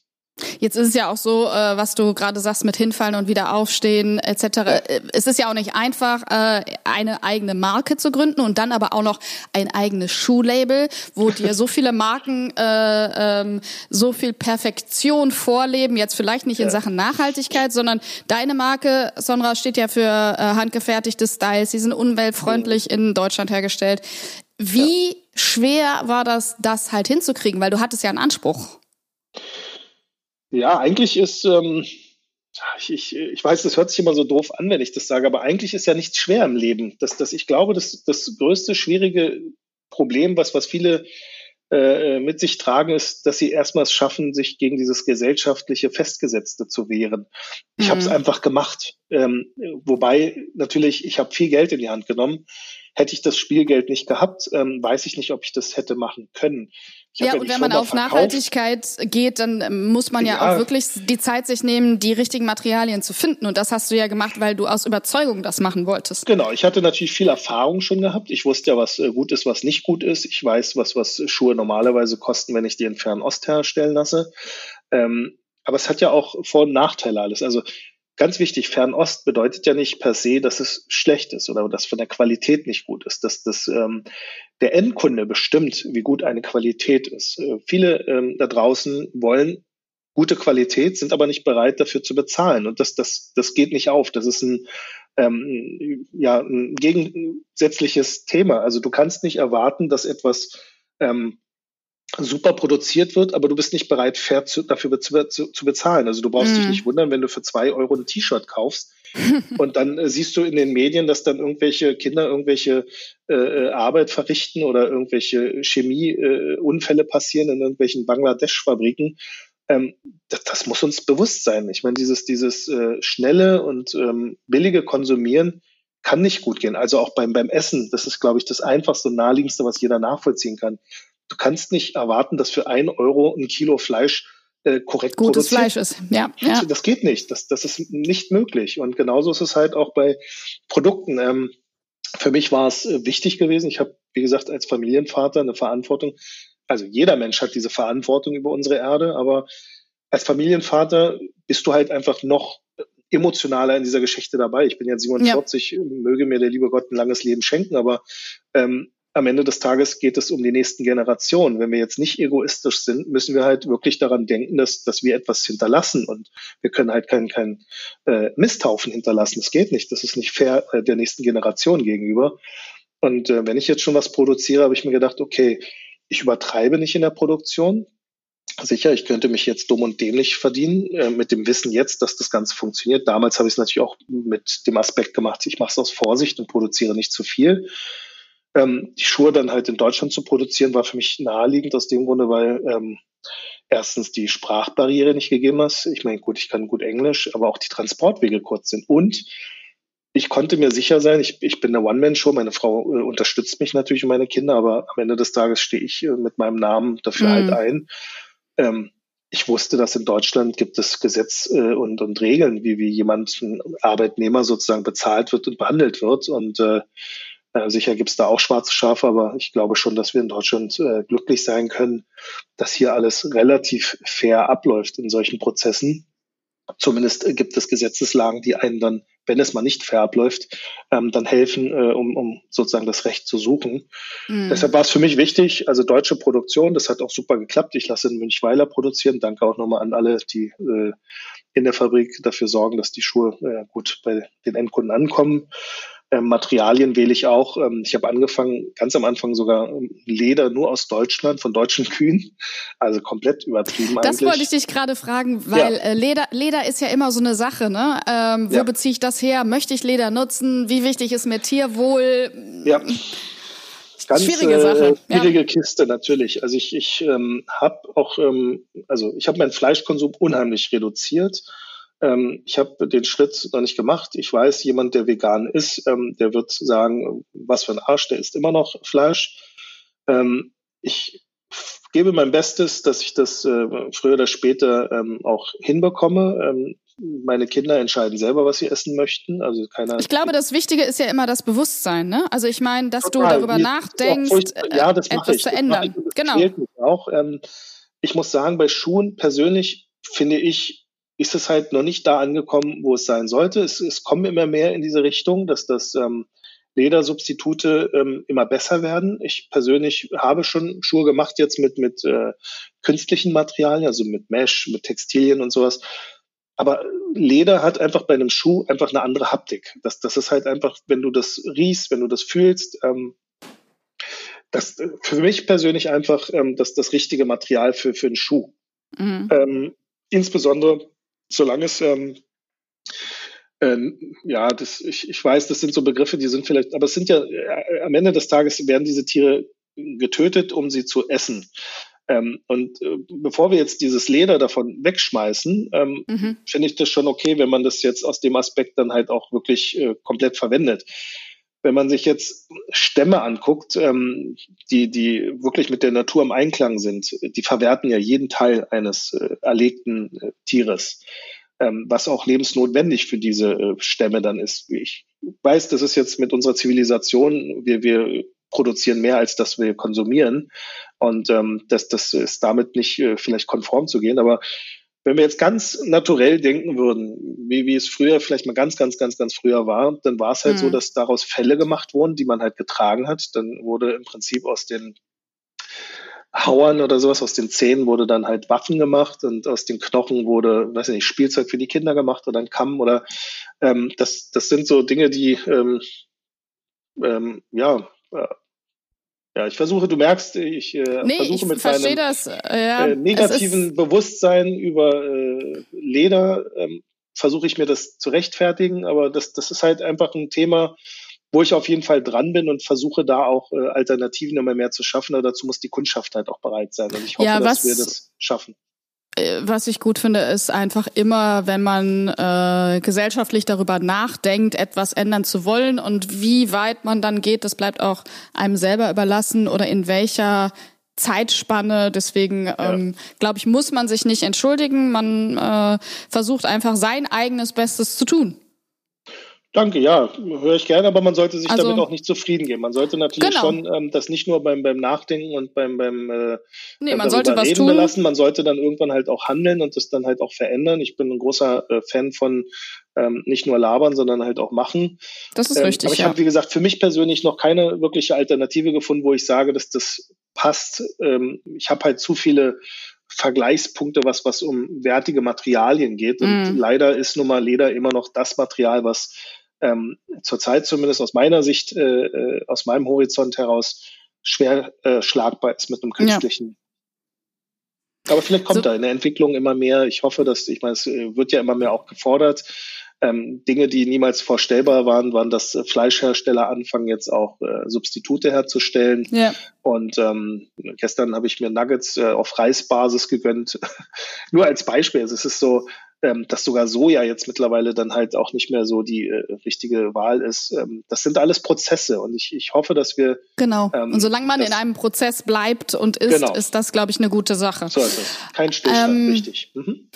Jetzt ist es ja auch so, äh, was du gerade sagst mit hinfallen und wieder aufstehen etc. Ja. Es ist ja auch nicht einfach, äh, eine eigene Marke zu gründen und dann aber auch noch ein eigenes Schuhlabel, wo dir so viele Marken äh, ähm, so viel Perfektion vorleben. Jetzt vielleicht nicht in. Sachen Nachhaltigkeit, sondern deine Marke, Sonra, steht ja für handgefertigte Styles. Sie sind umweltfreundlich in Deutschland hergestellt. Wie ja. schwer war das, das halt hinzukriegen? Weil du hattest ja einen Anspruch. Ja, eigentlich ist, ähm, ich, ich, ich weiß, das hört sich immer so doof an, wenn ich das sage, aber eigentlich ist ja nichts schwer im Leben. Das, das, ich glaube, das, das größte schwierige Problem, was, was viele äh, mit sich tragen, ist, dass sie erstmals schaffen, sich gegen dieses gesellschaftliche Festgesetzte zu wehren. Ich mhm. habe es einfach gemacht. Ähm, wobei natürlich, ich habe viel Geld in die Hand genommen. Hätte ich das Spielgeld nicht gehabt, ähm, weiß ich nicht, ob ich das hätte machen können. Ja, ja, und wenn man auf verkauft. Nachhaltigkeit geht, dann ähm, muss man ja, ja, auch wirklich die Zeit sich nehmen, die richtigen Materialien zu finden. Und das hast du ja gemacht, weil du aus Überzeugung das machen wolltest. Genau, ich hatte natürlich viel Erfahrung schon gehabt. Ich wusste ja, was äh, gut ist, was nicht gut ist. Ich weiß, was, was Schuhe normalerweise kosten, wenn ich die in Fernost herstellen lasse. Ähm, aber es hat ja auch Vor- und Nachteile alles. Also ganz wichtig, Fernost bedeutet ja nicht per se, dass es schlecht ist oder dass von der Qualität nicht gut ist. Dass das ähm, der Endkunde bestimmt, wie gut eine Qualität ist. Äh, viele ähm, da draußen wollen gute Qualität, sind aber nicht bereit dafür zu bezahlen. Und das, das, das geht nicht auf. Das ist ein, ähm, ja, ein gegensätzliches Thema. Also du kannst nicht erwarten, dass etwas ähm, super produziert wird, aber du bist nicht bereit, fair zu, dafür zu, zu, bezahlen. Also du brauchst mm. dich mhm. nicht wundern, wenn du für zwei Euro ein T-Shirt kaufst und dann äh, siehst du in den Medien, dass dann irgendwelche Kinder irgendwelche äh, äh Arbeit verrichten oder irgendwelche Chemieunfälle äh, passieren in irgendwelchen Bangladesch-Fabriken. Ähm, das, das, muss uns bewusst sein. Ich meine, dieses, dieses äh, schnelle und ähm, billige Konsumieren kann nicht gut gehen. Also auch beim, beim Essen, das ist, glaube ich, das einfachste und naheliegendste, was jeder nachvollziehen kann. Du kannst nicht erwarten, dass für ein Euro ein Kilo Fleisch äh, korrekt Gutes. Fleisch ist. Ja, ja. Das geht nicht. Das, das ist nicht möglich. Und genauso ist es halt auch bei Produkten. Ähm, für mich war es äh, wichtig gewesen. Ich habe, wie gesagt, als Familienvater eine Verantwortung. Also jeder Mensch hat diese Verantwortung über unsere Erde, aber als Familienvater bist du halt einfach noch emotionaler in dieser Geschichte dabei. Ich bin jetzt 47, ja. möge mir der liebe Gott ein langes Leben schenken, aber ähm, am Ende des Tages geht es um die nächsten Generationen. Wenn wir jetzt nicht egoistisch sind, müssen wir halt wirklich daran denken, dass, dass wir etwas hinterlassen. Und wir können halt keinen kein, äh, Misthaufen hinterlassen. Das geht nicht. Das ist nicht fair äh, der nächsten Generation gegenüber. Und äh, wenn ich jetzt schon was produziere, habe ich mir gedacht, okay, ich übertreibe nicht in der Produktion. Sicher, ich könnte mich jetzt dumm und dämlich verdienen, äh, mit dem Wissen jetzt, dass das Ganze funktioniert. Damals habe ich es natürlich auch mit dem Aspekt gemacht, ich mache es aus Vorsicht und produziere nicht zu viel. Ähm, die Schuhe dann halt in Deutschland zu produzieren, war für mich naheliegend aus dem Grunde, weil ähm, erstens die Sprachbarriere nicht gegeben ist. Ich meine, gut, ich kann gut Englisch, aber auch die Transportwege kurz sind. Und ich konnte mir sicher sein, ich, ich bin eine One-Man-Show, meine Frau äh, unterstützt mich natürlich und meine Kinder, aber am Ende des Tages stehe ich äh, mit meinem Namen dafür halt mhm. halt ein. Ähm, ich wusste, dass in Deutschland gibt es Gesetz äh, und, und Regeln, wie, wie jemand, ein Arbeitnehmer sozusagen bezahlt wird und behandelt wird. Und äh, äh, sicher gibt es da auch schwarze Schafe, aber ich glaube schon, dass wir in Deutschland äh, glücklich sein können, dass hier alles relativ fair abläuft in solchen Prozessen. Zumindest äh, gibt es Gesetzeslagen, die einen dann, wenn es mal nicht fair abläuft, ähm, dann helfen, äh, um, um sozusagen das Recht zu suchen. Mhm. Deshalb war es für mich wichtig, also deutsche Produktion, das hat auch super geklappt. Ich lasse in Münchweiler produzieren. Danke auch nochmal an alle, die äh, in der Fabrik dafür sorgen, dass die Schuhe äh, gut bei den Endkunden ankommen. Ähm, Materialien wähle ich auch. Ähm, ich habe angefangen, ganz am Anfang sogar ähm, Leder nur aus Deutschland, von deutschen Kühen. Also komplett übertrieben das eigentlich. wollte ich dich gerade fragen, weil ja. äh, Leder, Leder ist ja immer so eine Sache. Ne? Ähm, wo ja. beziehe ich das her? Möchte ich Leder nutzen? Wie wichtig ist mir Tierwohl? Ja. Ganz, schwierige Sache. Äh, schwierige ja. Kiste natürlich. Also ich, ich habe auch, also ich habe meinen Fleischkonsum unheimlich reduziert. Ähm, ich habe den Schritt noch nicht gemacht. Ich weiß, jemand, der vegan ist, ähm, der wird sagen, was für ein Arsch, der isst immer noch Fleisch. Ähm, ich gebe mein Bestes, dass ich das äh, früher oder später ähm, auch hinbekomme. Ähm, meine Kinder entscheiden selber, was sie essen möchten. Also keiner. Ich glaube, das Wichtige ist ja immer das Bewusstsein. Ne? Also ich meine, dass Total. du darüber nachdenkst, ja, das etwas ich. zu ändern. Das genau. Ähm, ich muss sagen, bei Schuhen persönlich finde ich, ist es halt noch nicht da angekommen, wo es sein sollte. Es, es kommen immer mehr in diese Richtung, dass das ähm, Ledersubstitute ähm, immer besser werden. Ich persönlich habe schon Schuhe gemacht jetzt mit, mit äh, künstlichen Materialien, also mit Mesh, mit Textilien und sowas. Aber Leder hat einfach bei einem Schuh einfach eine andere Haptik. Das, das ist halt einfach, wenn du das riechst, wenn du das fühlst, ähm, das für mich persönlich einfach ähm, das, das richtige Material für, für einen Schuh. Mhm. Ähm, insbesondere, solange es ähm, ähm, ja, das, ich, ich weiß, das sind so Begriffe, die sind vielleicht, aber es sind ja äh, am Ende des Tages werden diese Tiere getötet, um sie zu essen. Ähm, und äh, bevor wir jetzt dieses Leder davon wegschmeißen, ähm, mhm. finde ich das schon okay, wenn man das jetzt aus dem Aspekt dann halt auch wirklich äh, komplett verwendet. Wenn man sich jetzt Stämme anguckt, ähm, die, die wirklich mit der Natur im Einklang sind, die verwerten ja jeden Teil eines äh, erlegten äh, Tieres ähm, was auch lebensnotwendig für diese äh, Stämme dann ist. Ich weiß, das ist jetzt mit unserer Zivilisation, wir, wir produzieren mehr, als dass wir konsumieren. Und ähm, das, das ist damit nicht äh, vielleicht konform zu gehen. Aber wenn wir jetzt ganz naturell denken würden, wie, wie es früher vielleicht mal ganz, ganz, ganz, ganz früher war, dann war es halt mhm. so, dass daraus Fälle gemacht wurden, die man halt getragen hat. Dann wurde im Prinzip aus den Hauern oder sowas. Aus den Zähnen wurde dann halt Waffen gemacht und aus den Knochen wurde, weiß ich nicht, Spielzeug für die Kinder gemacht oder ein Kamm oder ähm, das, das sind so Dinge, die ähm, ähm, ja, äh, ja, ich versuche, du merkst, ich äh, nee, versuche ich mit meinem das, äh, ja, äh, negativen Bewusstsein über äh, Leder, ähm, versuche ich mir das zu rechtfertigen, aber das, das ist halt einfach ein Thema, wo ich auf jeden Fall dran bin und versuche da auch äh, Alternativen immer mehr zu schaffen. Aber dazu muss die Kundschaft halt auch bereit sein. Und ich hoffe, ja, dass wir das schaffen. Äh, was ich gut finde, ist einfach immer, wenn man äh, gesellschaftlich darüber nachdenkt, etwas ändern zu wollen und wie weit man dann geht, das bleibt auch einem selber überlassen oder in welcher Zeitspanne. Deswegen ja. ähm, glaube ich, muss man sich nicht entschuldigen. Man äh, versucht einfach sein eigenes Bestes zu tun. Danke, ja, höre ich gerne, aber man sollte sich also, damit auch nicht zufrieden geben. Man sollte natürlich genau. schon ähm, das nicht nur beim, beim Nachdenken und beim, beim, äh, nee, man sollte was tun. belassen, man sollte dann irgendwann halt auch handeln und das dann halt auch verändern. Ich bin ein großer äh, Fan von ähm, nicht nur labern, sondern halt auch machen. Das ist ähm, richtig. Aber ich ja. habe, wie gesagt, für mich persönlich noch keine wirkliche Alternative gefunden, wo ich sage, dass das passt. Ähm, ich habe halt zu viele Vergleichspunkte, was, was um wertige Materialien geht. Und mm. leider ist nun mal Leder immer noch das Material, was ähm, zurzeit zumindest aus meiner Sicht, äh, äh, aus meinem Horizont heraus schwer äh, schlagbar ist mit einem künstlichen. Ja. Aber vielleicht kommt so. da in der Entwicklung immer mehr. Ich hoffe, dass, ich meine, es äh, wird ja immer mehr auch gefordert. Ähm, Dinge, die niemals vorstellbar waren, waren, dass äh, Fleischhersteller anfangen, jetzt auch äh, Substitute herzustellen. Ja. Und ähm, gestern habe ich mir Nuggets äh, auf Reisbasis gegönnt. Nur als Beispiel. Also es ist so, ähm, dass sogar Soja jetzt mittlerweile dann halt auch nicht mehr so die äh, richtige Wahl ist. Ähm, das sind alles Prozesse und ich, ich hoffe, dass wir. Genau. Ähm, und solange man in einem Prozess bleibt und ist, genau. ist das, glaube ich, eine gute Sache. So ist es. Kein Stillstand, ähm, richtig. Mhm.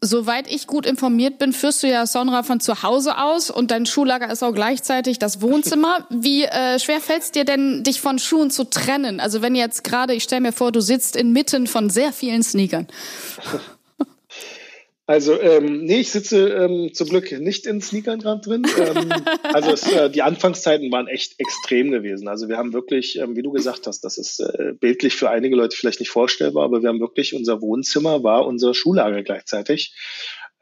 Soweit ich gut informiert bin, führst du ja Sonra von zu Hause aus und dein Schuhlager ist auch gleichzeitig das Wohnzimmer. Wie äh, schwer fällt es dir denn, dich von Schuhen zu trennen? Also wenn jetzt gerade, ich stelle mir vor, du sitzt inmitten von sehr vielen Sneakern. Also, ähm, nee, ich sitze ähm, zum Glück nicht in Sneakern gerade drin. Ähm, also es, äh, die Anfangszeiten waren echt extrem gewesen. Also wir haben wirklich, ähm, wie du gesagt hast, das ist äh, bildlich für einige Leute vielleicht nicht vorstellbar, aber wir haben wirklich, unser Wohnzimmer war unser Schuhlager gleichzeitig.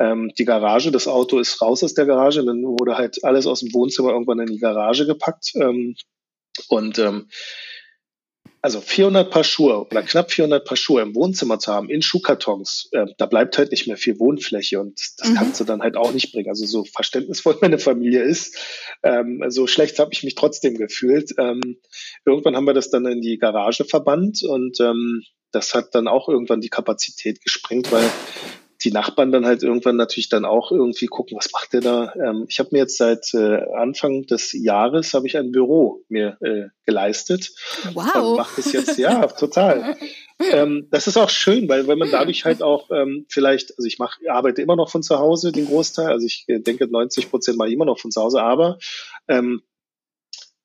Ähm, die Garage, das Auto ist raus aus der Garage, dann wurde halt alles aus dem Wohnzimmer irgendwann in die Garage gepackt. Ähm, und ähm, also 400 Paar Schuhe oder knapp 400 Paar Schuhe im Wohnzimmer zu haben, in Schuhkartons, äh, da bleibt halt nicht mehr viel Wohnfläche und das mhm. kannst du dann halt auch nicht bringen. Also so verständnisvoll meine Familie ist, ähm, so schlecht habe ich mich trotzdem gefühlt. Ähm, irgendwann haben wir das dann in die Garage verbannt und ähm, das hat dann auch irgendwann die Kapazität gesprengt, weil die Nachbarn dann halt irgendwann natürlich dann auch irgendwie gucken, was macht der da? Ähm, ich habe mir jetzt seit äh, Anfang des Jahres habe ich ein Büro mir äh, geleistet. Wow. Macht es jetzt, ja, total. ähm, das ist auch schön, weil wenn man dadurch halt auch ähm, vielleicht, also ich mache, arbeite immer noch von zu Hause den Großteil, also ich äh, denke 90 Prozent mache ich immer noch von zu Hause, aber ähm,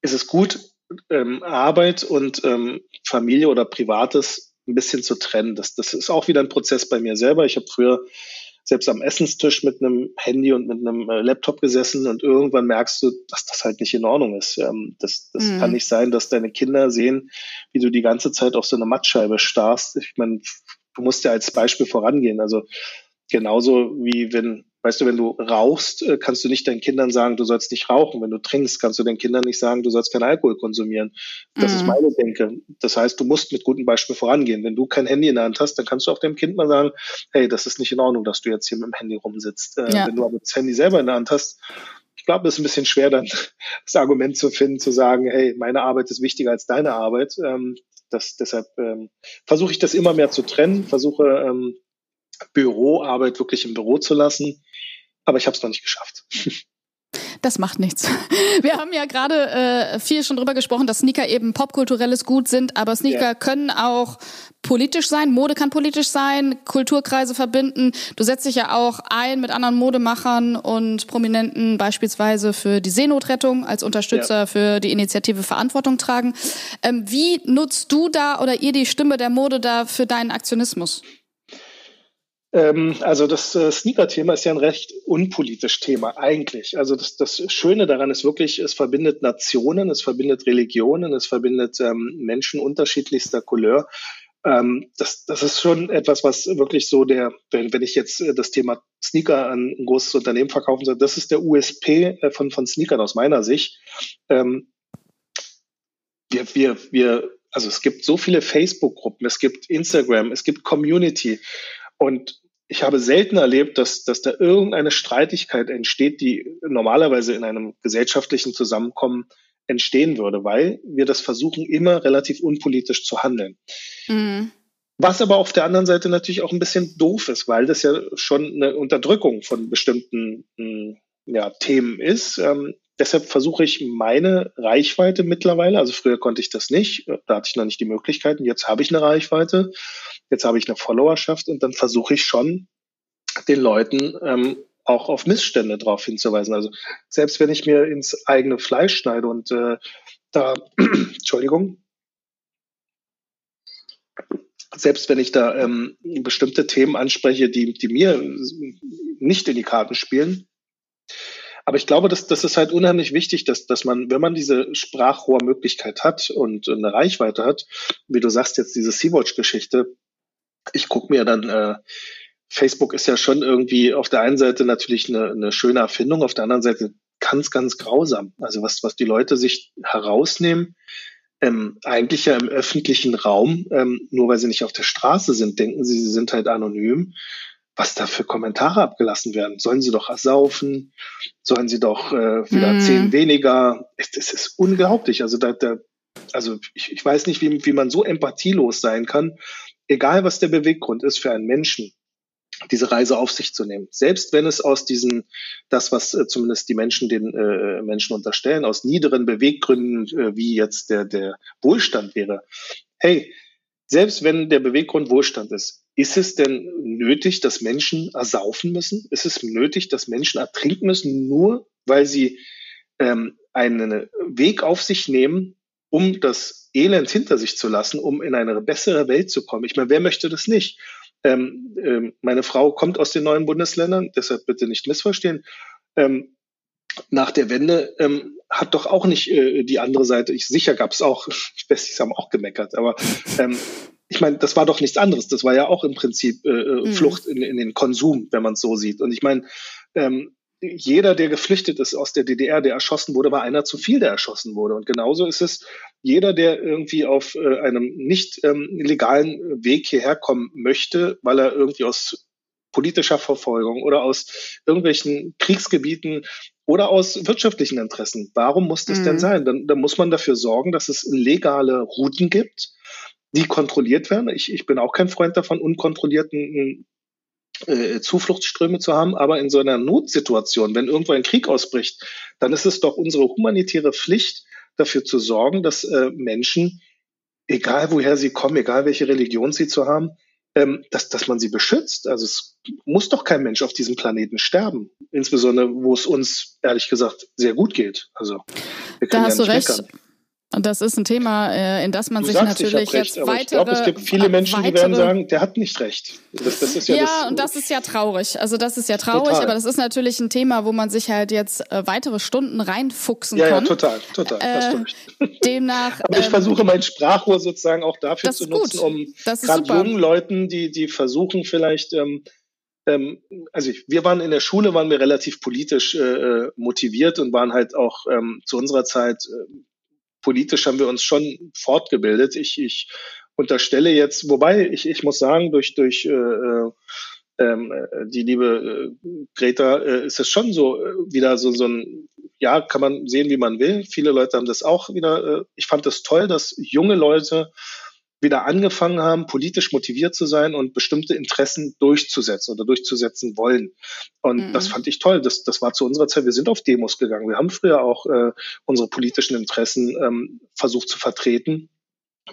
ist es gut, ähm, Arbeit und ähm, Familie oder Privates ein bisschen zu trennen. Das, das ist auch wieder ein Prozess bei mir selber. Ich habe früher selbst am Essenstisch mit einem Handy und mit einem äh, Laptop gesessen und irgendwann merkst du, dass das halt nicht in Ordnung ist. Ähm, das das mhm. kann nicht sein, dass deine Kinder sehen, wie du die ganze Zeit auf so eine Mattscheibe starrst. Ich meine, du musst ja als Beispiel vorangehen. Also genauso wie wenn Weißt du, wenn du rauchst, äh, kannst du nicht deinen Kindern sagen, du sollst nicht rauchen. Wenn du trinkst, kannst du den Kindern nicht sagen, du sollst keinen Alkohol konsumieren. Das mhm. ist meine Denke. Das heißt, du musst mit gutem Beispiel vorangehen. Wenn du kein Handy in der Hand hast, dann kannst du auch dem Kind mal sagen, hey, das ist nicht in Ordnung, dass du jetzt hier mit dem Handy rumsitzt. Äh, ja. Wenn du aber das Handy selber in der Hand hast, ich glaube, das ist ein bisschen schwer, dann das Argument zu finden, zu sagen, hey, meine Arbeit ist wichtiger als deine Arbeit. Ähm, das, deshalb ähm, versuche ich das immer mehr zu trennen, versuche ähm, Büroarbeit wirklich im Büro zu lassen. Aber ich habe es noch nicht geschafft. Das macht nichts. Wir haben ja gerade äh, viel schon drüber gesprochen, dass Sneaker eben popkulturelles Gut sind, aber Sneaker yeah. können auch politisch sein. Mode kann politisch sein, Kulturkreise verbinden. Du setzt dich ja auch ein mit anderen Modemachern und Prominenten, beispielsweise für die Seenotrettung als Unterstützer yeah. für die Initiative Verantwortung tragen. Ähm, wie nutzt du da oder ihr die Stimme der Mode da für deinen Aktionismus? Ähm, also das äh, Sneaker-Thema ist ja ein recht unpolitisch Thema eigentlich. Also das, das Schöne daran ist wirklich, es verbindet Nationen, es verbindet Religionen, es verbindet ähm, Menschen unterschiedlichster Couleur. Ähm, das, das ist schon etwas, was wirklich so der, wenn, wenn ich jetzt äh, das Thema Sneaker an ein großes Unternehmen verkaufen soll, das ist der USP äh, von, von Sneakern aus meiner Sicht. Ähm, wir, wir, wir, also es gibt so viele Facebook-Gruppen, es gibt Instagram, es gibt Community. Und ich habe selten erlebt, dass, dass da irgendeine Streitigkeit entsteht, die normalerweise in einem gesellschaftlichen Zusammenkommen entstehen würde, weil wir das versuchen, immer relativ unpolitisch zu handeln. Mhm. Was aber auf der anderen Seite natürlich auch ein bisschen doof ist, weil das ja schon eine Unterdrückung von bestimmten hm, ja, Themen ist. Ähm, deshalb versuche ich meine Reichweite mittlerweile, also früher konnte ich das nicht, da hatte ich noch nicht die Möglichkeiten, jetzt habe ich eine Reichweite, jetzt habe ich eine Followerschaft und dann versuche ich schon den Leuten ähm, auch auf Missstände darauf hinzuweisen. Also selbst wenn ich mir ins eigene Fleisch schneide und äh, da, Entschuldigung, selbst wenn ich da ähm, bestimmte Themen anspreche, die, die mir nicht in die Karten spielen, aber ich glaube, dass das ist halt unheimlich wichtig, dass, dass man, wenn man diese Sprachrohrmöglichkeit hat und eine Reichweite hat, wie du sagst jetzt diese Sea-Watch-Geschichte, ich gucke mir dann, äh, Facebook ist ja schon irgendwie auf der einen Seite natürlich eine, eine schöne Erfindung, auf der anderen Seite ganz, ganz grausam. Also was, was die Leute sich herausnehmen, ähm, eigentlich ja im öffentlichen Raum, ähm, nur weil sie nicht auf der Straße sind, denken sie, sie sind halt anonym. Was da für Kommentare abgelassen werden. Sollen sie doch ersaufen? Sollen sie doch äh, wieder mm. zehn weniger? Es, es ist unglaublich. Also da, da also ich, ich weiß nicht, wie, wie man so empathielos sein kann, egal was der Beweggrund ist für einen Menschen, diese Reise auf sich zu nehmen. Selbst wenn es aus diesen, das, was äh, zumindest die Menschen den äh, Menschen unterstellen, aus niederen Beweggründen, äh, wie jetzt der, der Wohlstand wäre. Hey, selbst wenn der Beweggrund Wohlstand ist, ist es denn nötig, dass Menschen ersaufen müssen? Ist es nötig, dass Menschen ertrinken müssen, nur weil sie ähm, einen Weg auf sich nehmen, um das Elend hinter sich zu lassen, um in eine bessere Welt zu kommen. Ich meine, wer möchte das nicht? Ähm, ähm, meine Frau kommt aus den neuen Bundesländern, deshalb bitte nicht missverstehen. Ähm, nach der Wende ähm, hat doch auch nicht äh, die andere Seite, ich, sicher gab es auch, die Besties haben auch gemeckert, aber ähm, ich meine, das war doch nichts anderes. Das war ja auch im Prinzip äh, äh mhm. Flucht in, in, den Konsum, wenn man es so sieht. Und ich meine, ähm, jeder, der geflüchtet ist aus der DDR, der erschossen wurde, war einer zu viel, der erschossen wurde. Und genauso ist es, jeder, der irgendwie auf äh, einem nicht ähm, legalen Weg hierher kommen möchte, weil er irgendwie aus politischer Verfolgung oder aus irgendwelchen Kriegsgebieten oder aus wirtschaftlichen Interessen. Warum muss das mhm. denn sein? Dann, dann muss man dafür sorgen, dass es legale Routen gibt, die kontrolliert werden. Ich, ich bin auch kein Freund davon, unkontrollierten äh, Zufluchtsströme zu haben, aber in so einer Notsituation, wenn irgendwo ein Krieg ausbricht, dann ist es doch unsere humanitäre Pflicht, dafür zu sorgen, dass äh, Menschen egal woher sie kommen, egal welche Religion sie zu haben, ähm, dass, dass man sie beschützt. Also es muss doch kein Mensch auf diesem Planeten sterben. Insbesondere, wo es uns, ehrlich gesagt, sehr gut geht. Also wir können da hast ja du recht. Meckern. Und das ist ein Thema, äh, in das man du sich sagst, natürlich recht, jetzt weitere. Ich glaube, es gibt viele Menschen, die werden sagen, der hat nicht recht. Das, das ist ja, ja das, und das ist ja traurig. Also das ist ja traurig, total. aber das ist natürlich ein Thema, wo man sich halt jetzt äh, weitere Stunden reinfuchsen ja, kann. Ja, total, total. Äh, demnach. aber ich ähm, versuche mein Sprachrohr sozusagen auch dafür zu nutzen, gut. um gerade jungen Leuten, die die versuchen vielleicht ähm, ähm, also ich, wir waren in der Schule, waren wir relativ politisch äh, äh motiviert und waren halt auch ähm, zu unserer Zeit äh, politisch haben wir uns schon fortgebildet. Ich, ich unterstelle jetzt, wobei ich, ich muss sagen, durch, durch äh, äh, ähm, die liebe äh, Greta äh, ist es schon so äh, wieder so, so ein, ja, kann man sehen, wie man will. Viele Leute haben das auch wieder. Äh, ich fand es das toll, dass junge Leute wieder angefangen haben, politisch motiviert zu sein und bestimmte Interessen durchzusetzen oder durchzusetzen wollen. Und mhm. das fand ich toll. Das, das war zu unserer Zeit. Wir sind auf Demos gegangen. Wir haben früher auch äh, unsere politischen Interessen ähm, versucht zu vertreten.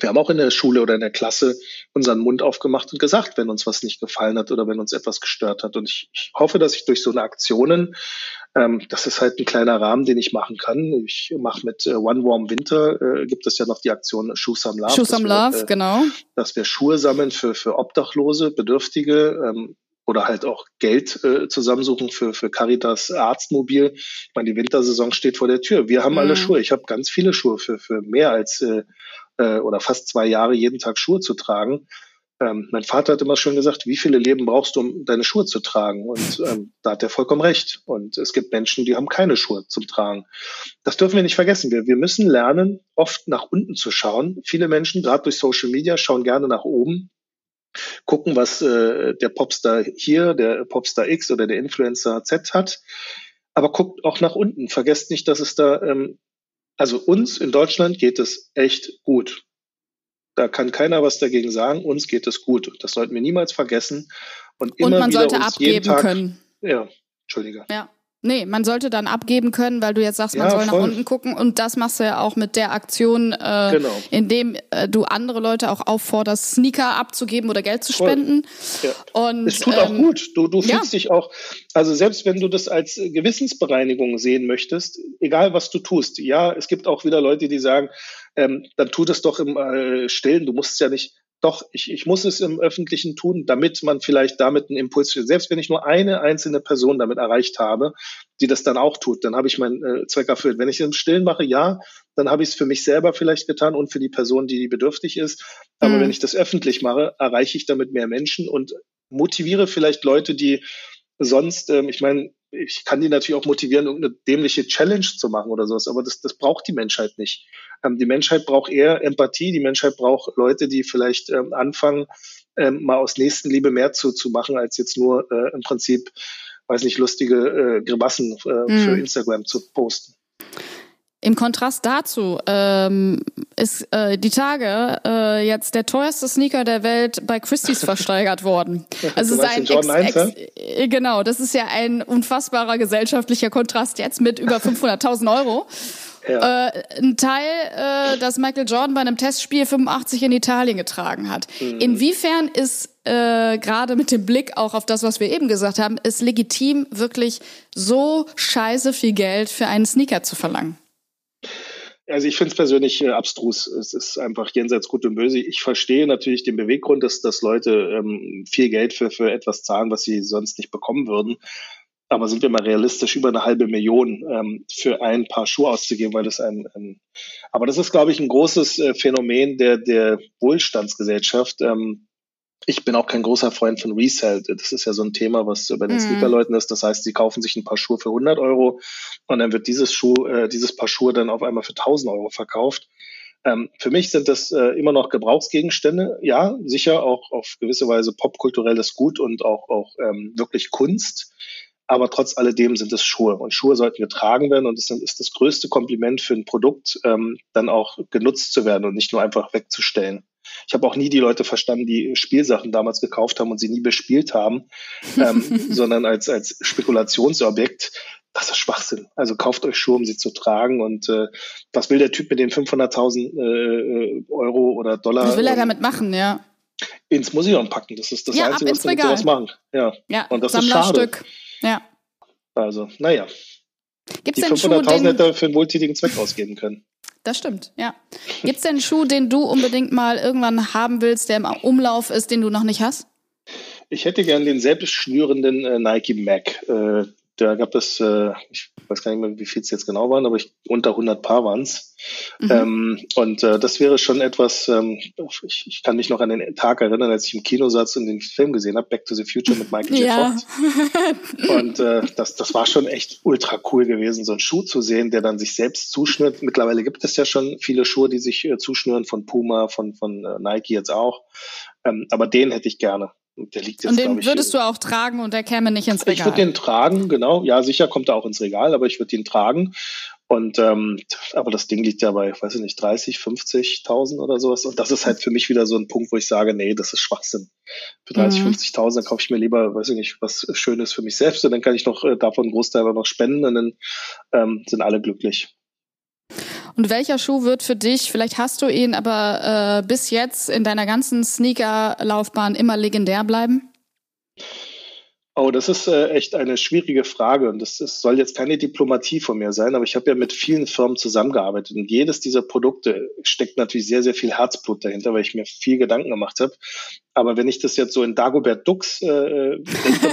Wir haben auch in der Schule oder in der Klasse unseren Mund aufgemacht und gesagt, wenn uns was nicht gefallen hat oder wenn uns etwas gestört hat. Und ich, ich hoffe, dass ich durch so eine Aktionen, ähm, das ist halt ein kleiner Rahmen, den ich machen kann. Ich mache mit äh, One Warm Winter, äh, gibt es ja noch die Aktion Shoes Some Love. Shoes Some Love, äh, genau. Dass wir Schuhe sammeln für, für Obdachlose, Bedürftige, ähm, oder halt auch Geld äh, zusammensuchen für, für Caritas Arztmobil. Ich meine, die Wintersaison steht vor der Tür. Wir haben mhm. alle Schuhe. Ich habe ganz viele Schuhe für, für mehr als äh, äh, oder fast zwei Jahre jeden Tag Schuhe zu tragen. Ähm, mein Vater hat immer schon gesagt, wie viele Leben brauchst du, um deine Schuhe zu tragen? Und ähm, da hat er vollkommen recht. Und es gibt Menschen, die haben keine Schuhe zum Tragen. Das dürfen wir nicht vergessen. Wir, wir müssen lernen, oft nach unten zu schauen. Viele Menschen, gerade durch Social Media, schauen gerne nach oben, gucken, was äh, der Popstar hier, der Popstar X oder der Influencer Z hat. Aber guckt auch nach unten. Vergesst nicht, dass es da ähm, also uns in Deutschland geht es echt gut. Da kann keiner was dagegen sagen. Uns geht es gut. Das sollten wir niemals vergessen. Und, immer Und man wieder sollte abgeben Tag, können. Ja, Entschuldige. Ja. Nee, man sollte dann abgeben können, weil du jetzt sagst, man ja, soll voll. nach unten gucken. Und das machst du ja auch mit der Aktion, äh, genau. indem äh, du andere Leute auch aufforderst, Sneaker abzugeben oder Geld zu spenden. Ja. Und, es tut ähm, auch gut. Du, du fühlst ja. dich auch, also selbst wenn du das als Gewissensbereinigung sehen möchtest, egal was du tust, ja, es gibt auch wieder Leute, die sagen, ähm, dann tu das doch im äh, Stillen. Du musst es ja nicht doch, ich, ich muss es im Öffentlichen tun, damit man vielleicht damit einen Impuls, selbst wenn ich nur eine einzelne Person damit erreicht habe, die das dann auch tut, dann habe ich meinen äh, Zweck erfüllt. Wenn ich es im Stillen mache, ja, dann habe ich es für mich selber vielleicht getan und für die Person, die bedürftig ist. Aber mhm. wenn ich das öffentlich mache, erreiche ich damit mehr Menschen und motiviere vielleicht Leute, die sonst, ähm, ich meine, ich kann die natürlich auch motivieren, irgendeine dämliche Challenge zu machen oder sowas, aber das, das braucht die Menschheit nicht. Ähm, die Menschheit braucht eher Empathie, die Menschheit braucht Leute, die vielleicht ähm, anfangen, ähm, mal aus Nächstenliebe mehr zu, zu machen, als jetzt nur äh, im Prinzip, weiß nicht, lustige äh, Grimassen äh, mhm. für Instagram zu posten. Im Kontrast dazu ähm, ist äh, die Tage äh, jetzt der teuerste Sneaker der Welt bei Christie's versteigert worden. Also sein Ex, Ex, äh, genau, das ist ja ein unfassbarer gesellschaftlicher Kontrast jetzt mit über 500.000 Euro. Ja. Äh, ein Teil, äh, das Michael Jordan bei einem Testspiel 85 in Italien getragen hat. Mhm. Inwiefern ist äh, gerade mit dem Blick auch auf das, was wir eben gesagt haben, ist legitim, wirklich so scheiße viel Geld für einen Sneaker zu verlangen? Also ich finde es persönlich äh, abstrus. Es ist einfach jenseits gut und böse. Ich verstehe natürlich den Beweggrund, dass, dass Leute ähm, viel Geld für, für etwas zahlen, was sie sonst nicht bekommen würden. Aber sind wir mal realistisch, über eine halbe Million ähm, für ein paar Schuhe auszugeben, weil das ein, ein aber das ist, glaube ich, ein großes äh, Phänomen der, der Wohlstandsgesellschaft. Ähm, ich bin auch kein großer Freund von Resell. Das ist ja so ein Thema, was bei den mhm. Sneakerleuten ist. Das heißt, sie kaufen sich ein paar Schuhe für 100 Euro und dann wird dieses Schuh, äh, dieses Paar Schuhe dann auf einmal für 1000 Euro verkauft. Ähm, für mich sind das äh, immer noch Gebrauchsgegenstände. Ja, sicher auch auf gewisse Weise popkulturelles Gut und auch, auch ähm, wirklich Kunst. Aber trotz alledem sind es Schuhe und Schuhe sollten getragen werden und es ist das größte Kompliment für ein Produkt, ähm, dann auch genutzt zu werden und nicht nur einfach wegzustellen. Ich habe auch nie die Leute verstanden, die Spielsachen damals gekauft haben und sie nie bespielt haben, ähm, sondern als, als Spekulationsobjekt. das ist Schwachsinn. Also kauft euch Schuhe, um sie zu tragen. Und äh, was will der Typ mit den 500.000 äh, Euro oder Dollar? Was will er damit machen, ja? Ins Museum packen. Das ist das ja, Einzige, was wir daraus machen. Ja, ja und das Sammlerstück. ist schade. Ja. Also, naja. Gibt's Die 500.000 hätte er für einen wohltätigen Zweck ausgeben können. Das stimmt, ja. Gibt es denn einen Schuh, den du unbedingt mal irgendwann haben willst, der im Umlauf ist, den du noch nicht hast? Ich hätte gern den selbstschnürenden äh, Nike Mac. Äh, da gab es, äh, ich weiß gar nicht mehr, wie viel es jetzt genau waren, aber ich, unter 100 Paar waren es. Mhm. Ähm, und äh, das wäre schon etwas, ähm, ich, ich kann mich noch an den Tag erinnern, als ich im Kino saß und den Film gesehen habe, Back to the Future mit Michael J. Ja. Fox. Und äh, das, das war schon echt ultra cool gewesen, so einen Schuh zu sehen, der dann sich selbst zuschnürt. Mittlerweile gibt es ja schon viele Schuhe, die sich äh, zuschnüren, von Puma, von, von äh, Nike jetzt auch. Ähm, aber den hätte ich gerne. Der liegt jetzt, und den ich, würdest du auch tragen und der käme nicht ins Regal? Ich würde den tragen, genau. Ja, sicher kommt er auch ins Regal, aber ich würde ihn tragen. Und ähm, aber das Ding liegt ja bei, weiß ich nicht, 30, 50.000 oder sowas. Und das ist halt für mich wieder so ein Punkt, wo ich sage, nee, das ist Schwachsinn. Für 30, mhm. 50.000 kaufe ich mir lieber, weiß ich nicht, was Schönes für mich selbst und dann kann ich noch äh, davon einen Großteil noch spenden und dann ähm, sind alle glücklich. Und welcher Schuh wird für dich, vielleicht hast du ihn, aber äh, bis jetzt in deiner ganzen Sneaker-Laufbahn immer legendär bleiben? Oh, das ist äh, echt eine schwierige Frage und das, das soll jetzt keine Diplomatie von mir sein, aber ich habe ja mit vielen Firmen zusammengearbeitet und jedes dieser Produkte steckt natürlich sehr, sehr viel Herzblut dahinter, weil ich mir viel Gedanken gemacht habe. Aber wenn ich das jetzt so in Dagobert Dux äh,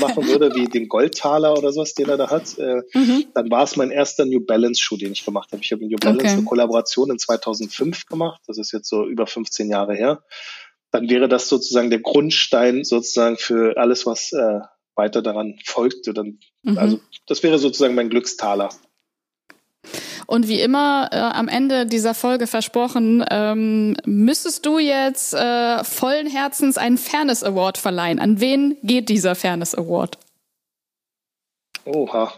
machen würde, wie den Goldtaler oder sowas, den er da hat, äh, mhm. dann war es mein erster New Balance Schuh, den ich gemacht habe. Ich habe New Balance okay. eine Kollaboration in 2005 gemacht, das ist jetzt so über 15 Jahre her. Dann wäre das sozusagen der Grundstein sozusagen für alles, was äh, weiter daran folgte. Dann, mhm. Also das wäre sozusagen mein Glückstaler. Und wie immer äh, am Ende dieser Folge versprochen, ähm, müsstest du jetzt äh, vollen Herzens einen Fairness Award verleihen. An wen geht dieser Fairness Award? Oha.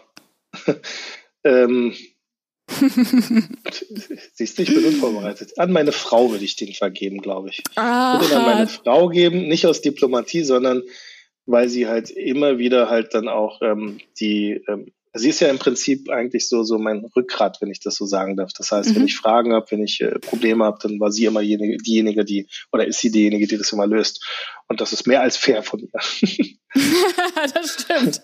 ähm, Siehst du, ich bin unvorbereitet. An meine Frau würde ich den vergeben, glaube ich. Ah. Ich würde ihn an meine Frau geben, nicht aus Diplomatie, sondern weil sie halt immer wieder halt dann auch ähm, die, ähm, sie ist ja im Prinzip eigentlich so so mein Rückgrat, wenn ich das so sagen darf. Das heißt, mhm. wenn ich Fragen habe, wenn ich äh, Probleme habe, dann war sie immer diejenige, diejenige, die oder ist sie diejenige, die das immer löst. Und das ist mehr als fair von ihr. das stimmt.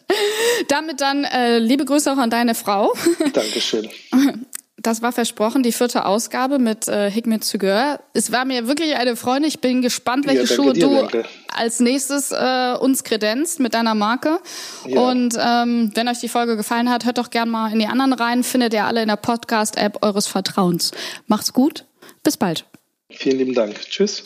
Damit dann äh, liebe Grüße auch an deine Frau. Dankeschön. Das war versprochen, die vierte Ausgabe mit äh, Hikmet Zugör. Es war mir wirklich eine Freude. Ich bin gespannt, welche ja, Schuhe dir, du danke. als nächstes äh, uns kredenzt mit deiner Marke. Ja. Und ähm, wenn euch die Folge gefallen hat, hört doch gern mal in die anderen rein. Findet ihr alle in der Podcast-App eures Vertrauens. Macht's gut. Bis bald. Vielen lieben Dank. Tschüss.